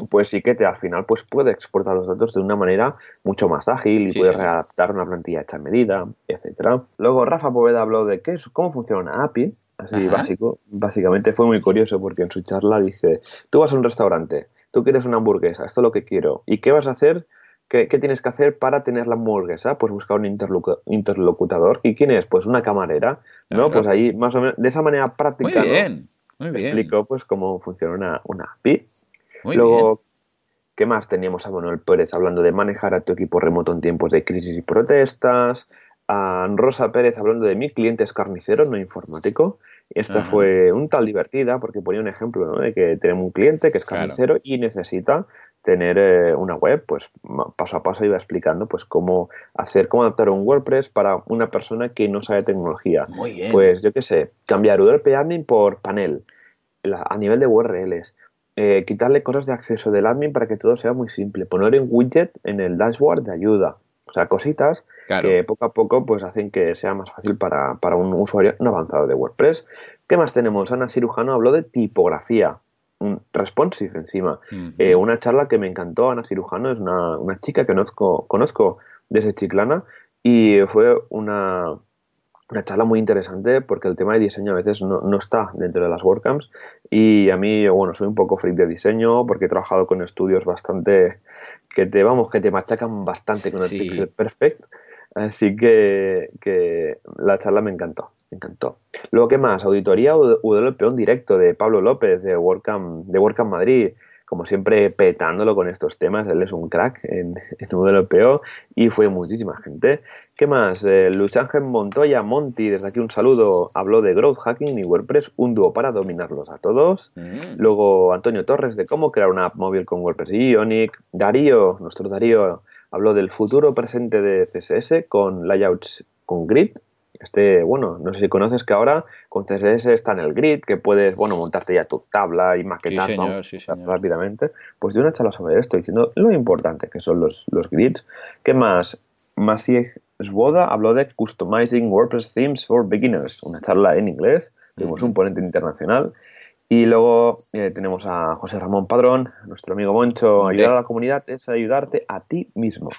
pues sí que te al final pues puede exportar los datos de una manera mucho más ágil y puede readaptar una plantilla hecha a medida, etcétera. Luego Rafa Poveda habló de qué es, cómo funciona una API, así básico. Básicamente fue muy curioso porque en su charla dice, tú vas a un restaurante, tú quieres una hamburguesa, esto es lo que quiero. ¿Y qué vas a hacer? ¿Qué, tienes que hacer para tener la hamburguesa? Pues buscar un interlocutador. ¿Y quién es? Pues una camarera, ¿no? Pues ahí, más o menos, de esa manera práctica.
Muy bien, muy bien.
explico, pues, cómo funciona una, una API. Muy Luego, ¿qué más teníamos a Manuel Pérez hablando de manejar a tu equipo remoto en tiempos de crisis y protestas? A Rosa Pérez hablando de mi cliente es carnicero, no informático. Esta fue un tal divertida porque ponía un ejemplo ¿no? de que tenemos un cliente que es carnicero y necesita tener eh, una web, pues paso a paso iba explicando pues cómo hacer, cómo adaptar un WordPress para una persona que no sabe tecnología.
Muy bien.
Pues yo qué sé, cambiar URP admin por panel a nivel de URLs, eh, quitarle cosas de acceso del admin para que todo sea muy simple, poner un widget en el dashboard de ayuda, o sea, cositas que poco a poco pues hacen que sea más fácil para, un usuario no avanzado de WordPress. ¿Qué más tenemos? Ana Cirujano habló de tipografía, responsive encima. Eh, una charla que me encantó, Ana Cirujano es una, chica que conozco, conozco desde Chiclana y fue una, una charla muy interesante porque el tema de diseño a veces no, no, está dentro de las WordCamps y a mí, bueno, soy un poco freak de diseño porque he trabajado con estudios bastante que te, vamos, que te machacan bastante con el Pixel Perfect Así que, la charla me encantó, me encantó. Luego, ¿qué más? Auditoría UWP, un directo de Pablo López de WordCamp, de WordCamp Madrid, como siempre, petándolo con estos temas. Él es un crack en, en WPO y fue muchísima gente. ¿Qué más? Eh, Luis Ángel Montoya Monti, desde aquí un saludo, habló de Growth Hacking y WordPress, un dúo para dominarlos a todos. Mm. Luego Antonio Torres de cómo crear una app móvil con WordPress y Ionic. Darío, nuestro Darío, habló del futuro presente de CSS con layouts con grid este, bueno, no sé si conoces que ahora con CSS está en el grid, que puedes, bueno, montarte ya tu tabla y maquetar rápidamente. Pues de una charla sobre esto, diciendo lo importante que son los, los grids. ¿Qué más? Maciej Svoda habló de Customizing WordPress Themes for Beginners, una charla en inglés, tuvimos un ponente internacional. Y luego eh, tenemos a José Ramón Padrón, nuestro amigo Moncho. Ayudar a la comunidad es ayudarte a ti mismo.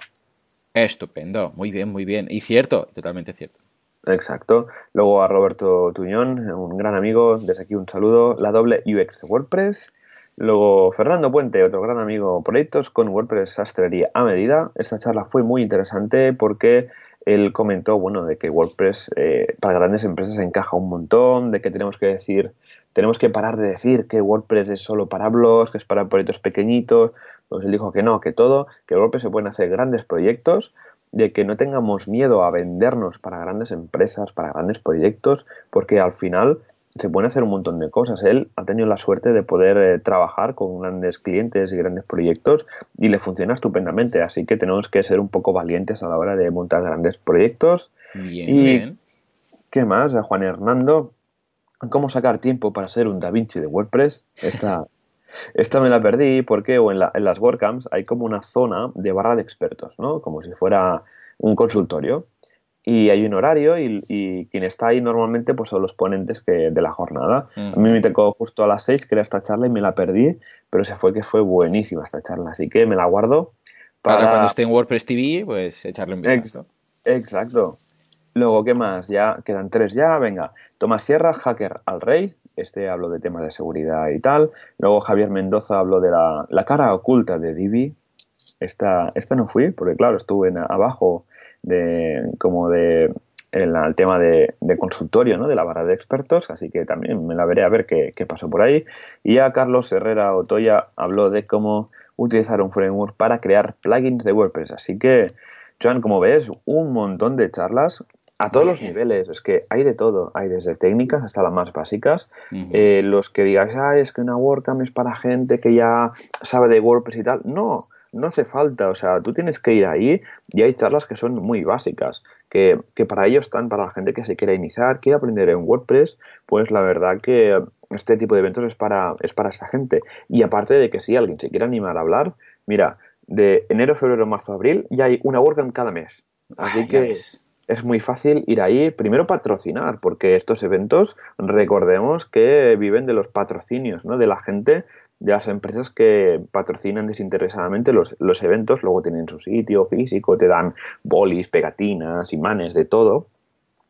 Estupendo, muy bien, muy bien. Y cierto, totalmente cierto.
Exacto. Luego a Roberto Tuñón, un gran amigo, desde aquí un saludo, la doble UX de WordPress. Luego Fernando Puente, otro gran amigo, proyectos con WordPress sastrería a medida. Esta charla fue muy interesante porque él comentó, bueno, de que WordPress eh, para grandes empresas encaja un montón, de que tenemos que decir, tenemos que parar de decir que WordPress es solo para blogs, que es para proyectos pequeñitos. Pues él dijo que no, que todo, que WordPress se pueden hacer grandes proyectos de que no tengamos miedo a vendernos para grandes empresas, para grandes proyectos, porque al final se pueden hacer un montón de cosas. Él ha tenido la suerte de poder eh, trabajar con grandes clientes y grandes proyectos y le funciona estupendamente, así que tenemos que ser un poco valientes a la hora de montar grandes proyectos.
Bien, y,
¿Qué más? A Juan Hernando, ¿cómo sacar tiempo para ser un Da Vinci de WordPress? Esta, esta me la perdí porque o en, las WordCamps hay como una zona de barra de expertos, ¿no? Como si fuera un consultorio. Y hay un horario y, quien está ahí normalmente pues son los ponentes que, de la jornada. A mí me tocó justo a las 6 que era esta charla y me la perdí, pero se fue que fue buenísima esta charla, así que me la guardo
para... cuando esté en WordPress TV, pues echarle un vistazo.
Exacto. Luego, ¿qué más? Ya quedan tres ya, venga. Tomás Sierra, hacker al rey, este habló de temas de seguridad y tal. Luego Javier Mendoza habló de la, cara oculta de Divi. Esta, esta no fui, porque claro, estuve en, abajo de como de el, tema de, consultorio, ¿no? De la barra de expertos, así que también me la veré a ver qué, qué pasó por ahí. Y a Carlos Herrera Otoya habló de cómo utilizar un framework para crear plugins de WordPress. Así que, Joan, como ves, un montón de charlas a todos los niveles, es que hay de todo, hay desde técnicas hasta las más básicas. Eh, los que digáis, ah, es que una WordCamp es para gente que ya sabe de WordPress y tal. No, no hace falta, o sea, tú tienes que ir ahí y hay charlas que son muy básicas, que, que para ello están para la gente que se quiere iniciar, quiere aprender en WordPress, pues la verdad que este tipo de eventos es para, es para esta gente. Y aparte de que si alguien se quiere animar a hablar, mira, de enero, febrero, marzo, abril, ya hay una WordCamp cada mes. Así que es muy fácil ir ahí, primero patrocinar, porque estos eventos, recordemos que viven de los patrocinios, ¿no? De la gente, de las empresas que patrocinan desinteresadamente los, los eventos, luego tienen su sitio físico, te dan bolis, pegatinas, imanes, de todo,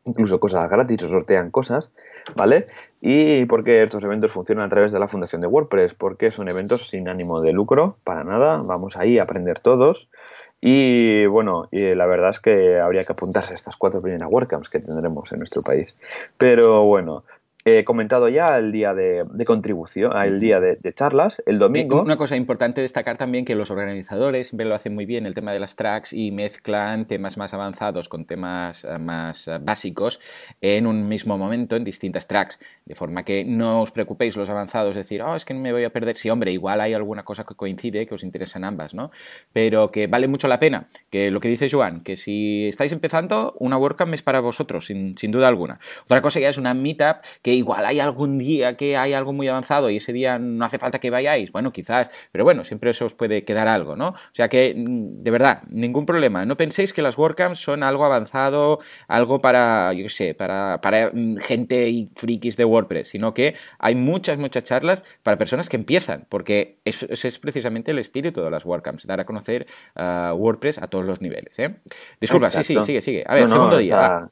incluso cosas gratis o sortean cosas, ¿vale? Y porque estos eventos funcionan a través de la fundación de WordPress, porque son eventos sin ánimo de lucro, para nada, vamos ahí a aprender todos. Y bueno, y la verdad es que habría que apuntarse a estas cuatro primeras WordCamps que tendremos en nuestro país. Pero bueno, He comentado ya el día de, contribución, el día de, charlas, el domingo.
Una cosa importante destacar también que los organizadores siempre lo hacen muy bien, el tema de las tracks, y mezclan temas más avanzados con temas eh, más eh, básicos en un mismo momento, en distintas tracks. De forma que no os preocupéis los avanzados, decir, oh, es que me voy a perder. Sí, hombre, igual hay alguna cosa que coincide, que os interesan ambas, ¿no? Pero que vale mucho la pena, que lo que dice Joan, que si estáis empezando, una WordCamp es para vosotros, sin, sin duda alguna. Otra cosa ya es una meetup que igual hay algún día que hay algo muy avanzado y ese día no hace falta que vayáis, bueno, quizás, pero bueno, siempre eso os puede quedar algo, ¿no? O sea que, mm, de verdad, ningún problema. No penséis que las WordCamps son algo avanzado, algo para, yo qué sé, para, para mm, gente y frikis de WordPress, sino que hay muchas, muchas charlas para personas que empiezan, porque ese es precisamente el espíritu de las WordCamps, dar a conocer uh, WordPress a todos los niveles. ¿eh? Disculpa, sí, sí, sigue, sigue. A ver, segundo día.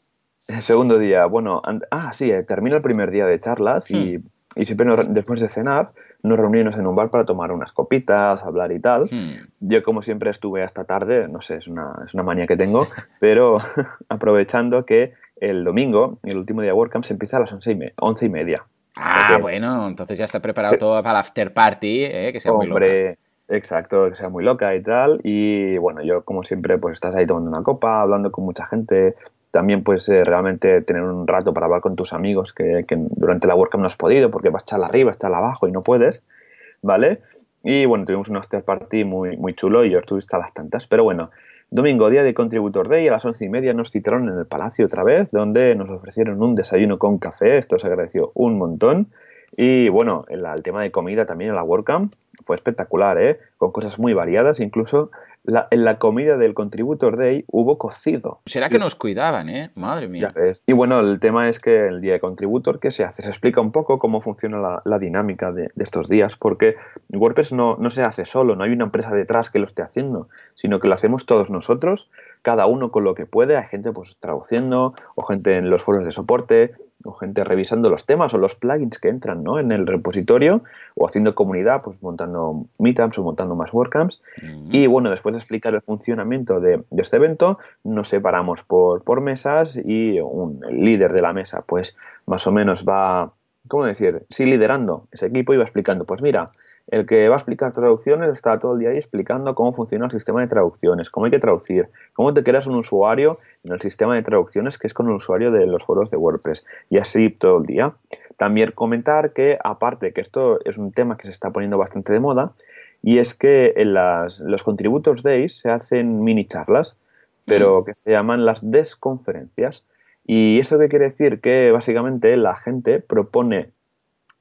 El segundo día, bueno, ah, sí, eh, termina el primer día de charlas y, hmm. y, siempre después de cenar nos reunimos en un bar para tomar unas copitas, hablar y tal. Hmm. Yo como siempre estuve hasta tarde, no sé, es una, es una manía que tengo, pero aprovechando que el domingo, el último día de WordCamp, se empieza a las once y, once y media.
Ah, bueno, entonces ya está preparado todo para la after party, ¿eh? que sea muy loca.
Exacto, que sea muy loca y tal. Y bueno, yo como siempre, pues estás ahí tomando una copa, hablando con mucha gente. También pues realmente tener un rato para hablar con tus amigos que, durante la WordCamp no has podido porque vas a echar arriba, estar abajo y no puedes, ¿vale? Y bueno, tuvimos un after party muy, muy chulo y yo estuve hasta las tantas. Pero bueno, domingo, día de Contributor Day, a las once y media nos citaron en el Palacio otra vez, donde nos ofrecieron un desayuno con café. Esto se agradeció un montón. Y bueno, el, el tema de comida también en la WordCamp fue espectacular, ¿eh? Con cosas muy variadas, incluso en la comida del Contributor Day hubo cocido.
¿Será que nos cuidaban, eh? Madre mía.
Y bueno, el tema es que el día de Contributor, ¿qué se hace? Se explica un poco cómo funciona la, dinámica de, estos días, porque WordPress no, no se hace solo, no hay una empresa detrás que lo esté haciendo, sino que lo hacemos todos nosotros, cada uno con lo que puede, hay gente pues traduciendo, o gente en los foros de soporte, o gente revisando los temas o los plugins que entran ¿no? en el repositorio o haciendo comunidad, pues montando meetups o montando más WordCamps. Y bueno, después de explicar el funcionamiento de, este evento, nos separamos por, por mesas y un líder de la mesa, pues más o menos va, ¿cómo decir? Sí, liderando ese equipo y va explicando, pues mira, el que va a explicar traducciones está todo el día ahí explicando cómo funciona el sistema de traducciones, cómo hay que traducir, cómo te creas un usuario en el sistema de traducciones que es con el usuario de los foros de WordPress y así todo el día. También comentar que aparte que esto es un tema que se está poniendo bastante de moda y es que en las, los Contributors Days se hacen mini charlas, pero mm. que se llaman las desconferencias. ¿Y eso qué quiere decir? Que básicamente la gente propone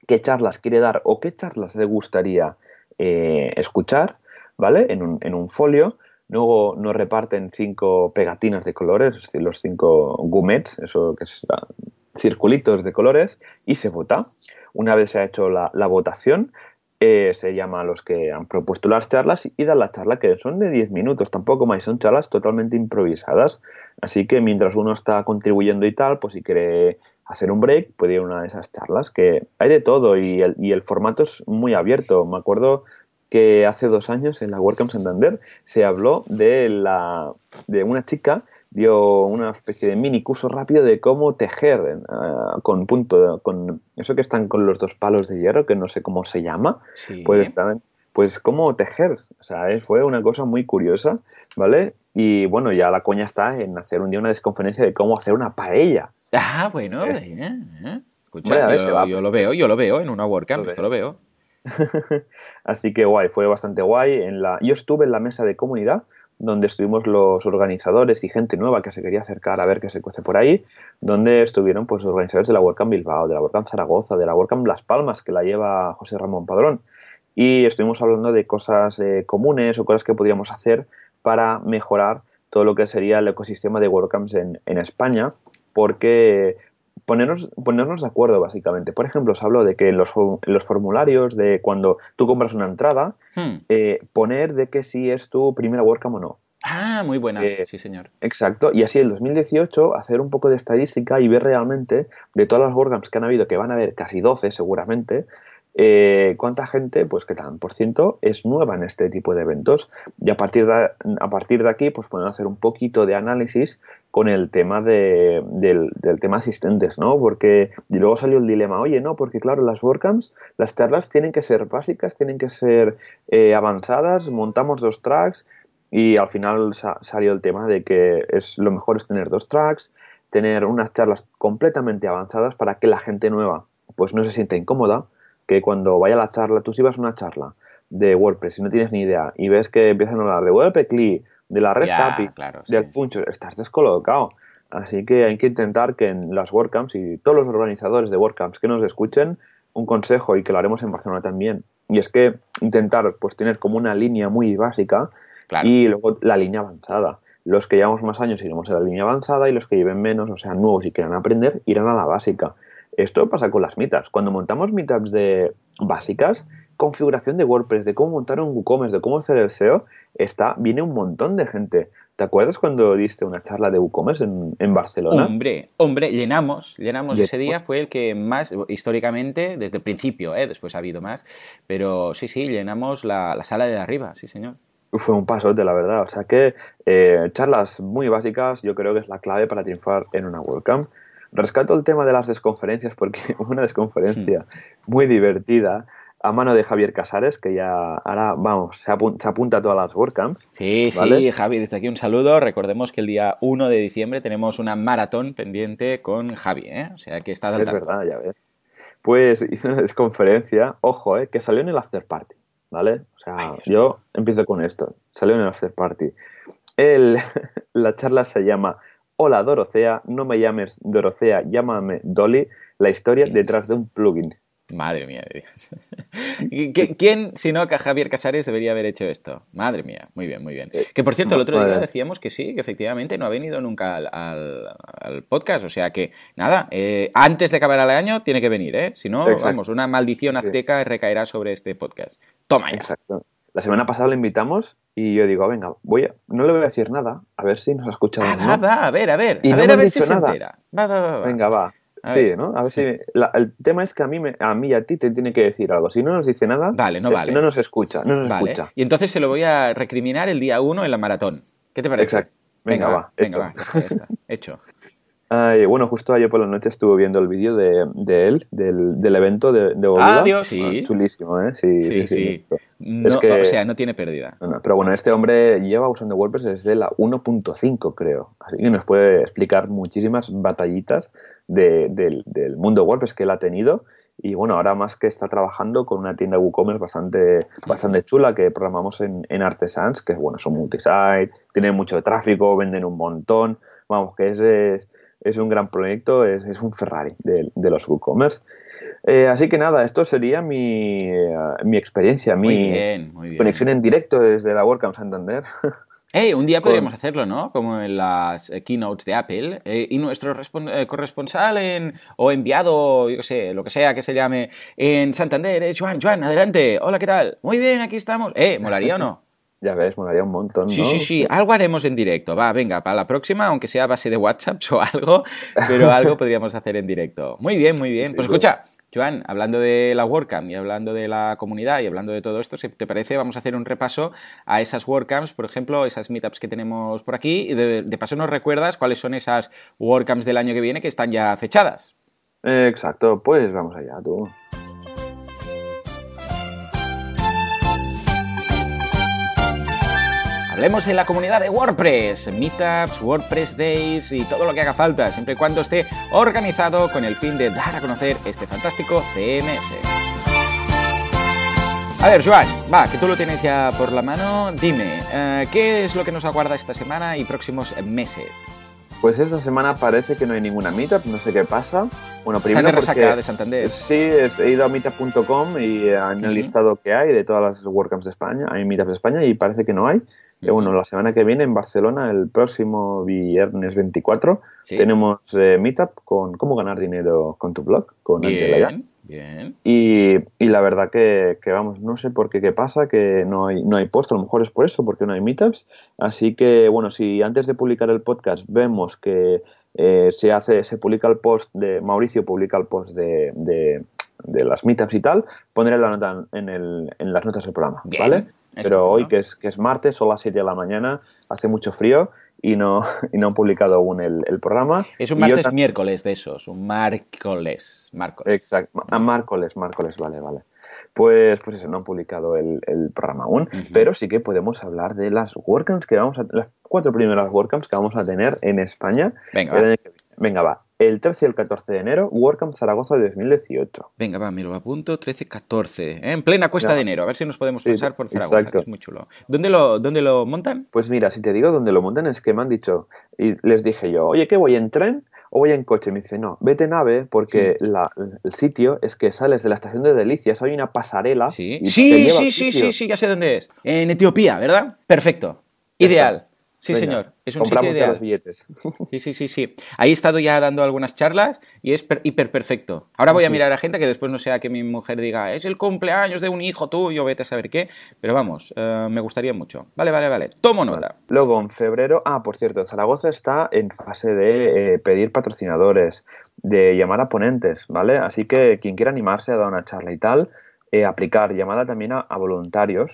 qué charlas quiere dar o qué charlas le gustaría eh, escuchar, ¿vale? En un, folio. Luego nos reparten cinco pegatinas de colores, es decir, los cinco gumets, eso que es ah, circulitos de colores, y se vota. Una vez se ha hecho la, votación, eh, se llama a los que han propuesto las charlas y dan la charla que son de 10 minutos, tampoco más, son charlas totalmente improvisadas. Así que mientras uno está contribuyendo y tal, pues si quiere hacer un break, puede ir a una de esas charlas, que hay de todo y el, y el formato es muy abierto. Me acuerdo que hace dos años en la WordCamp Santander se habló de, la, de una chica dio una especie de mini curso rápido de cómo tejer uh, con punto con eso que están con los dos palos de hierro que no sé cómo se llama pues pues cómo tejer o sea fue una cosa muy curiosa vale y bueno ya la coña está en hacer un día una desconferencia de cómo hacer una paella
Ah, bueno, ¿Eh? ¿eh? Escucha, yo, lo veo, yo lo veo en una WordCamp, esto lo veo.
Así que guay, fue bastante guay. En la... Yo estuve en la mesa de comunidad, donde estuvimos los organizadores y gente nueva que se quería acercar a ver qué se cuece por ahí, donde estuvieron pues organizadores de la WordCamp Bilbao, de la WordCamp Zaragoza, de la WordCamp Las Palmas, que la lleva José Ramón Padrón. Y estuvimos hablando de cosas eh, comunes o cosas que podríamos hacer para mejorar todo lo que sería el ecosistema de WordCamps en, en España porque ponernos, ponernos de acuerdo, básicamente. Por ejemplo, os hablo de que los, los formularios de cuando tú compras una entrada, hmm. eh, poner de que si es tu primera WordCamp o no.
Ah, muy buena, eh, sí señor.
Exacto, y así en 2018 hacer un poco de estadística y ver realmente de todas las WordCamps que han habido, que van a haber casi 12 seguramente, eh, cuánta gente, pues qué tan por ciento es nueva en este tipo de eventos. Y a partir de, a partir de aquí, pues podemos hacer un poquito de análisis con el tema de, del, tema asistentes, ¿no? Porque y luego salió el dilema, oye, no, porque claro, las WordCamps, las charlas tienen que ser básicas, tienen que ser eh, avanzadas, montamos dos tracks y al final salió el tema de que es lo mejor es tener dos tracks, tener unas charlas completamente avanzadas para que la gente nueva pues no se sienta incómoda, que cuando vaya a la charla, tú si vas a una charla de WordPress y no tienes ni idea y ves que empiezan a hablar de WP de la REST API, del Function, estás descolocado. Así que hay que intentar que en las WordCamps y todos los organizadores de WordCamps que nos escuchen, un consejo y que lo haremos en Barcelona también, y es que intentar pues tener como una línea muy básica y luego la línea avanzada. Los que llevamos más años iremos a la línea avanzada y los que lleven menos, o sea, nuevos y quieran aprender, irán a la básica. Esto pasa con las meetups. Cuando montamos meetups de básicas, configuración de WordPress, de cómo montar un WooCommerce, de cómo hacer el SEO, está, viene un montón de gente. ¿Te acuerdas cuando diste una charla de WooCommerce en, en Barcelona?
Hombre, hombre, llenamos, llenamos ese día, fue el que más, históricamente, desde el principio, ¿eh? después ha habido más, pero sí, sí, llenamos la, sala de arriba, sí señor.
Fue un pasote, la verdad. O sea que eh, charlas muy básicas yo creo que es la clave para triunfar en una WordCamp. Rescato el tema de las desconferencias porque una desconferencia muy divertida a mano de Javier Casares, que ya ahora, vamos, se, apunta, a todas las WordCamps.
Sí, sí, Javi, desde aquí un saludo. Recordemos que el día 1 de diciembre tenemos una maratón pendiente con Javi, ¿eh? O sea que está
Es verdad, ya ves. Pues hizo una desconferencia, ojo, ¿eh? que salió en el after party, ¿vale? O sea, yo empiezo con esto. Salió en el after party. El, la charla se llama Hola Dorotea, no me llames Dorotea, llámame Dolly, la historia detrás de un plugin.
Madre mía de Dios. ¿Quién, si no, que Javier Casares debería haber hecho esto? Madre mía, muy bien, muy bien. Eh, que por cierto, el otro día decíamos que sí, que efectivamente no ha venido nunca al, podcast. O sea que, nada, eh, antes de acabar el año tiene que venir, ¿eh? Si no, vamos, una maldición azteca recaerá sobre este podcast. Toma ya.
Exacto. La semana pasada le invitamos y yo digo, venga, voy a, no le voy a decir nada, a ver si nos ha escuchado.
Ah, va, a ver, a ver, a ver, a ver si se entera.
Va, va, va, Venga, va sí, ¿no? A ver si. el tema es que a mí, a mí y a ti te tiene que decir algo. Si no nos dice nada,
vale, no vale.
no nos escucha, no nos escucha.
Y entonces se lo voy a recriminar el día uno en la maratón. ¿Qué te parece?
Exacto. Venga, va,
Venga, va, ya está, Hecho.
bueno, justo ayer por la noche estuve viendo el vídeo de, de, él, del, del evento de, de
Ah, Dios, sí.
Ah, chulísimo, ¿eh?
Sí, sí. sí, o sea, no tiene pérdida.
pero bueno, este hombre lleva usando WordPress desde la 1.5, creo. Así que nos puede explicar muchísimas batallitas del, mundo WordPress que él ha tenido. Y bueno, ahora más que está trabajando con una tienda WooCommerce bastante, bastante chula que programamos en, en Artesans, que bueno, son multisite, tienen mucho tráfico, venden un montón. Vamos, que es, es, un gran proyecto, es, es un Ferrari de, de los WooCommerce. Eh, así que nada, esto sería mi, eh, mi experiencia, mi conexión en directo desde la WordCamp Santander.
Hey, un día podríamos hacerlo, ¿no? Como en las eh, keynotes de Apple. Eh, y nuestro eh, corresponsal en, o enviado, yo qué sé, lo que sea que se llame, en Santander, eh, Juan, Juan, adelante. Hola, ¿qué tal? Muy bien, aquí estamos. Eh, ¿molaría o no?
Ya ves, molaría un montón. ¿no?
Sí, sí, sí, algo haremos en directo. Va, venga, para la próxima, aunque sea a base de WhatsApp o algo, pero algo podríamos hacer en directo. Muy bien, muy bien. Pues escucha, Joan, hablando de la WordCamp y hablando de la comunidad y hablando de todo esto, si te parece, vamos a hacer un repaso a esas WordCamps, por ejemplo, esas meetups que tenemos por aquí. Y de, paso nos recuerdas cuáles son esas WordCamps del año que viene que están ya fechadas.
exacto, pues vamos allá, tú.
Hablemos de la comunidad de WordPress, Meetups, WordPress Days y todo lo que haga falta, siempre y cuando esté organizado con el fin de dar a conocer este fantástico CMS. A ver, Joan, va, que tú lo tienes ya por la mano, dime, eh, ¿qué es lo que nos aguarda esta semana y próximos meses?
Pues esta semana parece que no hay ninguna meetup, no sé qué pasa.
Bueno, primero Está de resaca de Santander.
Sí, he ido a meetup.com y han el listado que hay de todas las WordCamps de España, hay meetups de España y parece que no hay. Bueno, la semana que viene en Barcelona, el próximo viernes 24, tenemos eh, Meetup con cómo ganar dinero con tu blog, con
bien, Bien.
Y, y, la verdad que, que, vamos, no sé por qué qué pasa, que no hay, no hay post, a lo mejor es por eso, porque no hay meetups. Así que, bueno, si antes de publicar el podcast vemos que eh, se hace, se publica el post de, Mauricio publica el post de, de, de las meetups y tal, pondré la nota en, el, en las notas del programa, ¿vale? Pero hoy, que es, que es martes, son las 7 de la mañana, hace mucho frío y no, y no han publicado aún el, programa.
Es un martes miércoles de esos, un miércoles.
Exacto, miércoles, miércoles, vale, vale. Pues, pues eso, no han publicado el, programa aún, pero sí que podemos hablar de las WordCamps que vamos a, las cuatro primeras WordCamps que vamos a tener en España.
Venga,
Venga, va el 13 y el 14 de enero, WordCamp Zaragoza de 2018.
Venga, va, me lo apunto, 13-14, ¿eh? en plena cuesta de enero, a ver si nos podemos pasar por Zaragoza, que es muy chulo. ¿Dónde lo, ¿Dónde lo montan?
Pues mira, si te digo dónde lo montan, es que me han dicho, y les dije yo, oye, ¿qué voy en tren o voy en coche? Me dice, no, vete en ave porque el sitio es que sales de la estación de Delicias, hay una pasarela.
Sí, sí, sí, sí, sí, sí, ya sé dónde es. En Etiopía, ¿verdad? Perfecto. Ideal. Sí, señor. Es un sitio ideal.
los billetes.
Sí, sí, sí, sí. Ahí he estado ya dando algunas charlas y es hiper perfecto. Ahora voy a mirar a gente que después no sea que mi mujer diga, es el cumpleaños de un hijo tuyo, vete a saber qué. Pero vamos, eh, me gustaría mucho. Vale, vale, vale. Tomo nota.
Luego, en febrero, ah, por cierto, Zaragoza está en fase de eh, pedir patrocinadores, de llamar a ponentes, ¿vale? Así que quien quiera animarse a dar una charla y tal, eh, aplicar llamada también a voluntarios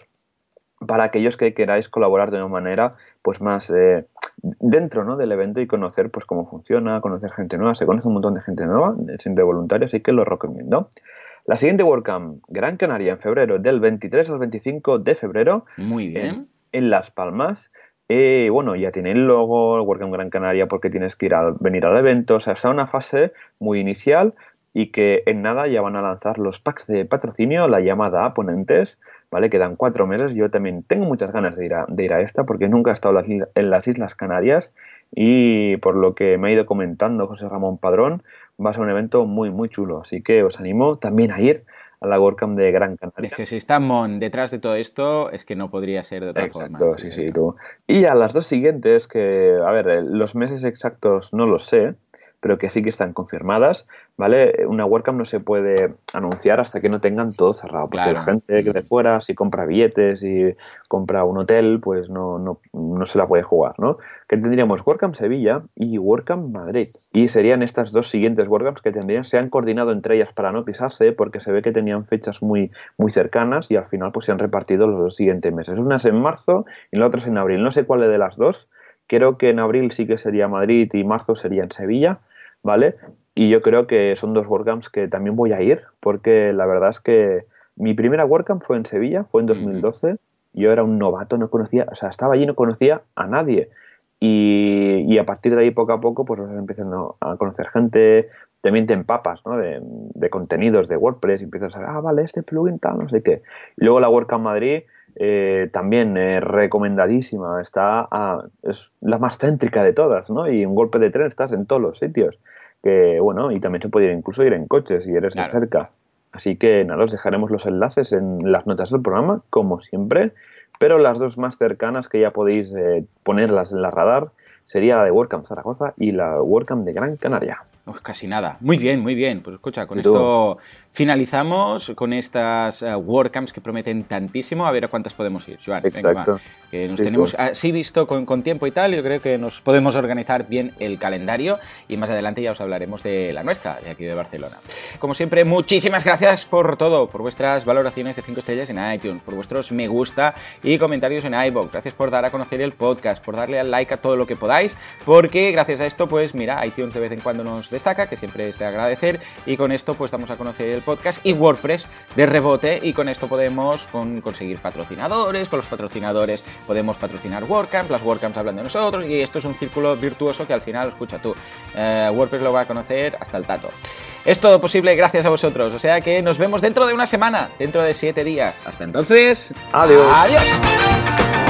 para aquellos que queráis colaborar de una manera pues más eh, dentro ¿no? del evento y conocer pues cómo funciona, conocer gente nueva. Se conoce un montón de gente nueva, siempre voluntario, así que lo recomiendo. La siguiente WordCamp, Gran Canaria, en febrero, del 23 al 25 de febrero.
Muy bien.
En, Las Palmas. Eh, bueno, ya tiene el logo, el WordCamp Gran Canaria, porque tienes que ir a venir al evento. O sea, está una fase muy inicial y que en nada ya van a lanzar los packs de patrocinio, la llamada a ponentes, ¿vale? Quedan cuatro meses. Yo también tengo muchas ganas de ir a, de ir a esta porque nunca he estado en las Islas Canarias y por lo que me ha ido comentando José Ramón Padrón, va a ser un evento muy, muy chulo. Así que os animo también a ir a la WordCamp de Gran Canaria.
Es que si está Mon detrás de todo esto, es que no podría ser de otra
forma.
Exacto,
sí, sí, tú. Y a las dos siguientes, que, a ver, los meses exactos no los sé, pero que sí que están confirmadas, ¿vale? Una WordCamp no se puede anunciar hasta que no tengan todo cerrado, porque la gente que de fuera, si compra billetes y compra un hotel, pues no, no, no se la puede jugar, ¿no? Que tendríamos WordCamp Sevilla y WordCamp Madrid. Y serían estas dos siguientes WordCamps que tendrían, se han coordinado entre ellas para no pisarse, porque se ve que tenían fechas muy, muy cercanas y al final pues se han repartido los dos siguientes meses. Una es en marzo y la otra es en abril. No sé cuál de las dos. Creo que en abril sí que sería Madrid y marzo sería en Sevilla ¿vale? Y yo creo que son dos WordCamps que también voy a ir, porque la verdad es que mi primera WordCamp fue en Sevilla, fue en 2012. Yo era un novato, no conocía, o sea, estaba allí y no conocía a nadie. Y, a partir de ahí, poco a poco, pues vas empezando a conocer gente, también te empapas ¿no? de, contenidos de WordPress y empiezas a ver, ah, vale, este plugin tal, no sé qué. Y luego la WordCamp Madrid, eh, también es recomendadísima, está es la más céntrica de todas, ¿no? Y un golpe de tren estás en todos los sitios que bueno, y también se puede incluso ir en coche si eres de cerca. Así que nada, os dejaremos los enlaces en las notas del programa, como siempre, pero las dos más cercanas que ya podéis eh, ponerlas en la radar sería la de WordCamp Zaragoza y la WordCamp de Gran Canaria.
Pues casi nada. Muy bien, muy bien. Pues escucha, con esto finalizamos con estas uh, WordCamps que prometen tantísimo. A ver a cuántas podemos ir, Joan.
Exacto.
que nos tenemos así visto con, con, tiempo y tal. Yo creo que nos podemos organizar bien el calendario y más adelante ya os hablaremos de la nuestra, de aquí de Barcelona. Como siempre, muchísimas gracias por todo, por vuestras valoraciones de 5 estrellas en iTunes, por vuestros me gusta y comentarios en iVoox. Gracias por dar a conocer el podcast, por darle al like a todo lo que podáis, porque gracias a esto, pues mira, iTunes de vez en cuando nos destaca, que siempre es de agradecer, y con esto pues damos a conocer el podcast y WordPress de rebote, y con esto podemos conseguir patrocinadores, con los patrocinadores podemos patrocinar WordCamps, las WordCamps hablan de nosotros, y esto es un círculo virtuoso que al final, escucha tú, eh, WordPress lo va a conocer hasta el tato. Es todo posible gracias a vosotros, o sea que nos vemos dentro de una semana, dentro de siete días. Hasta entonces,
adiós.
Adiós.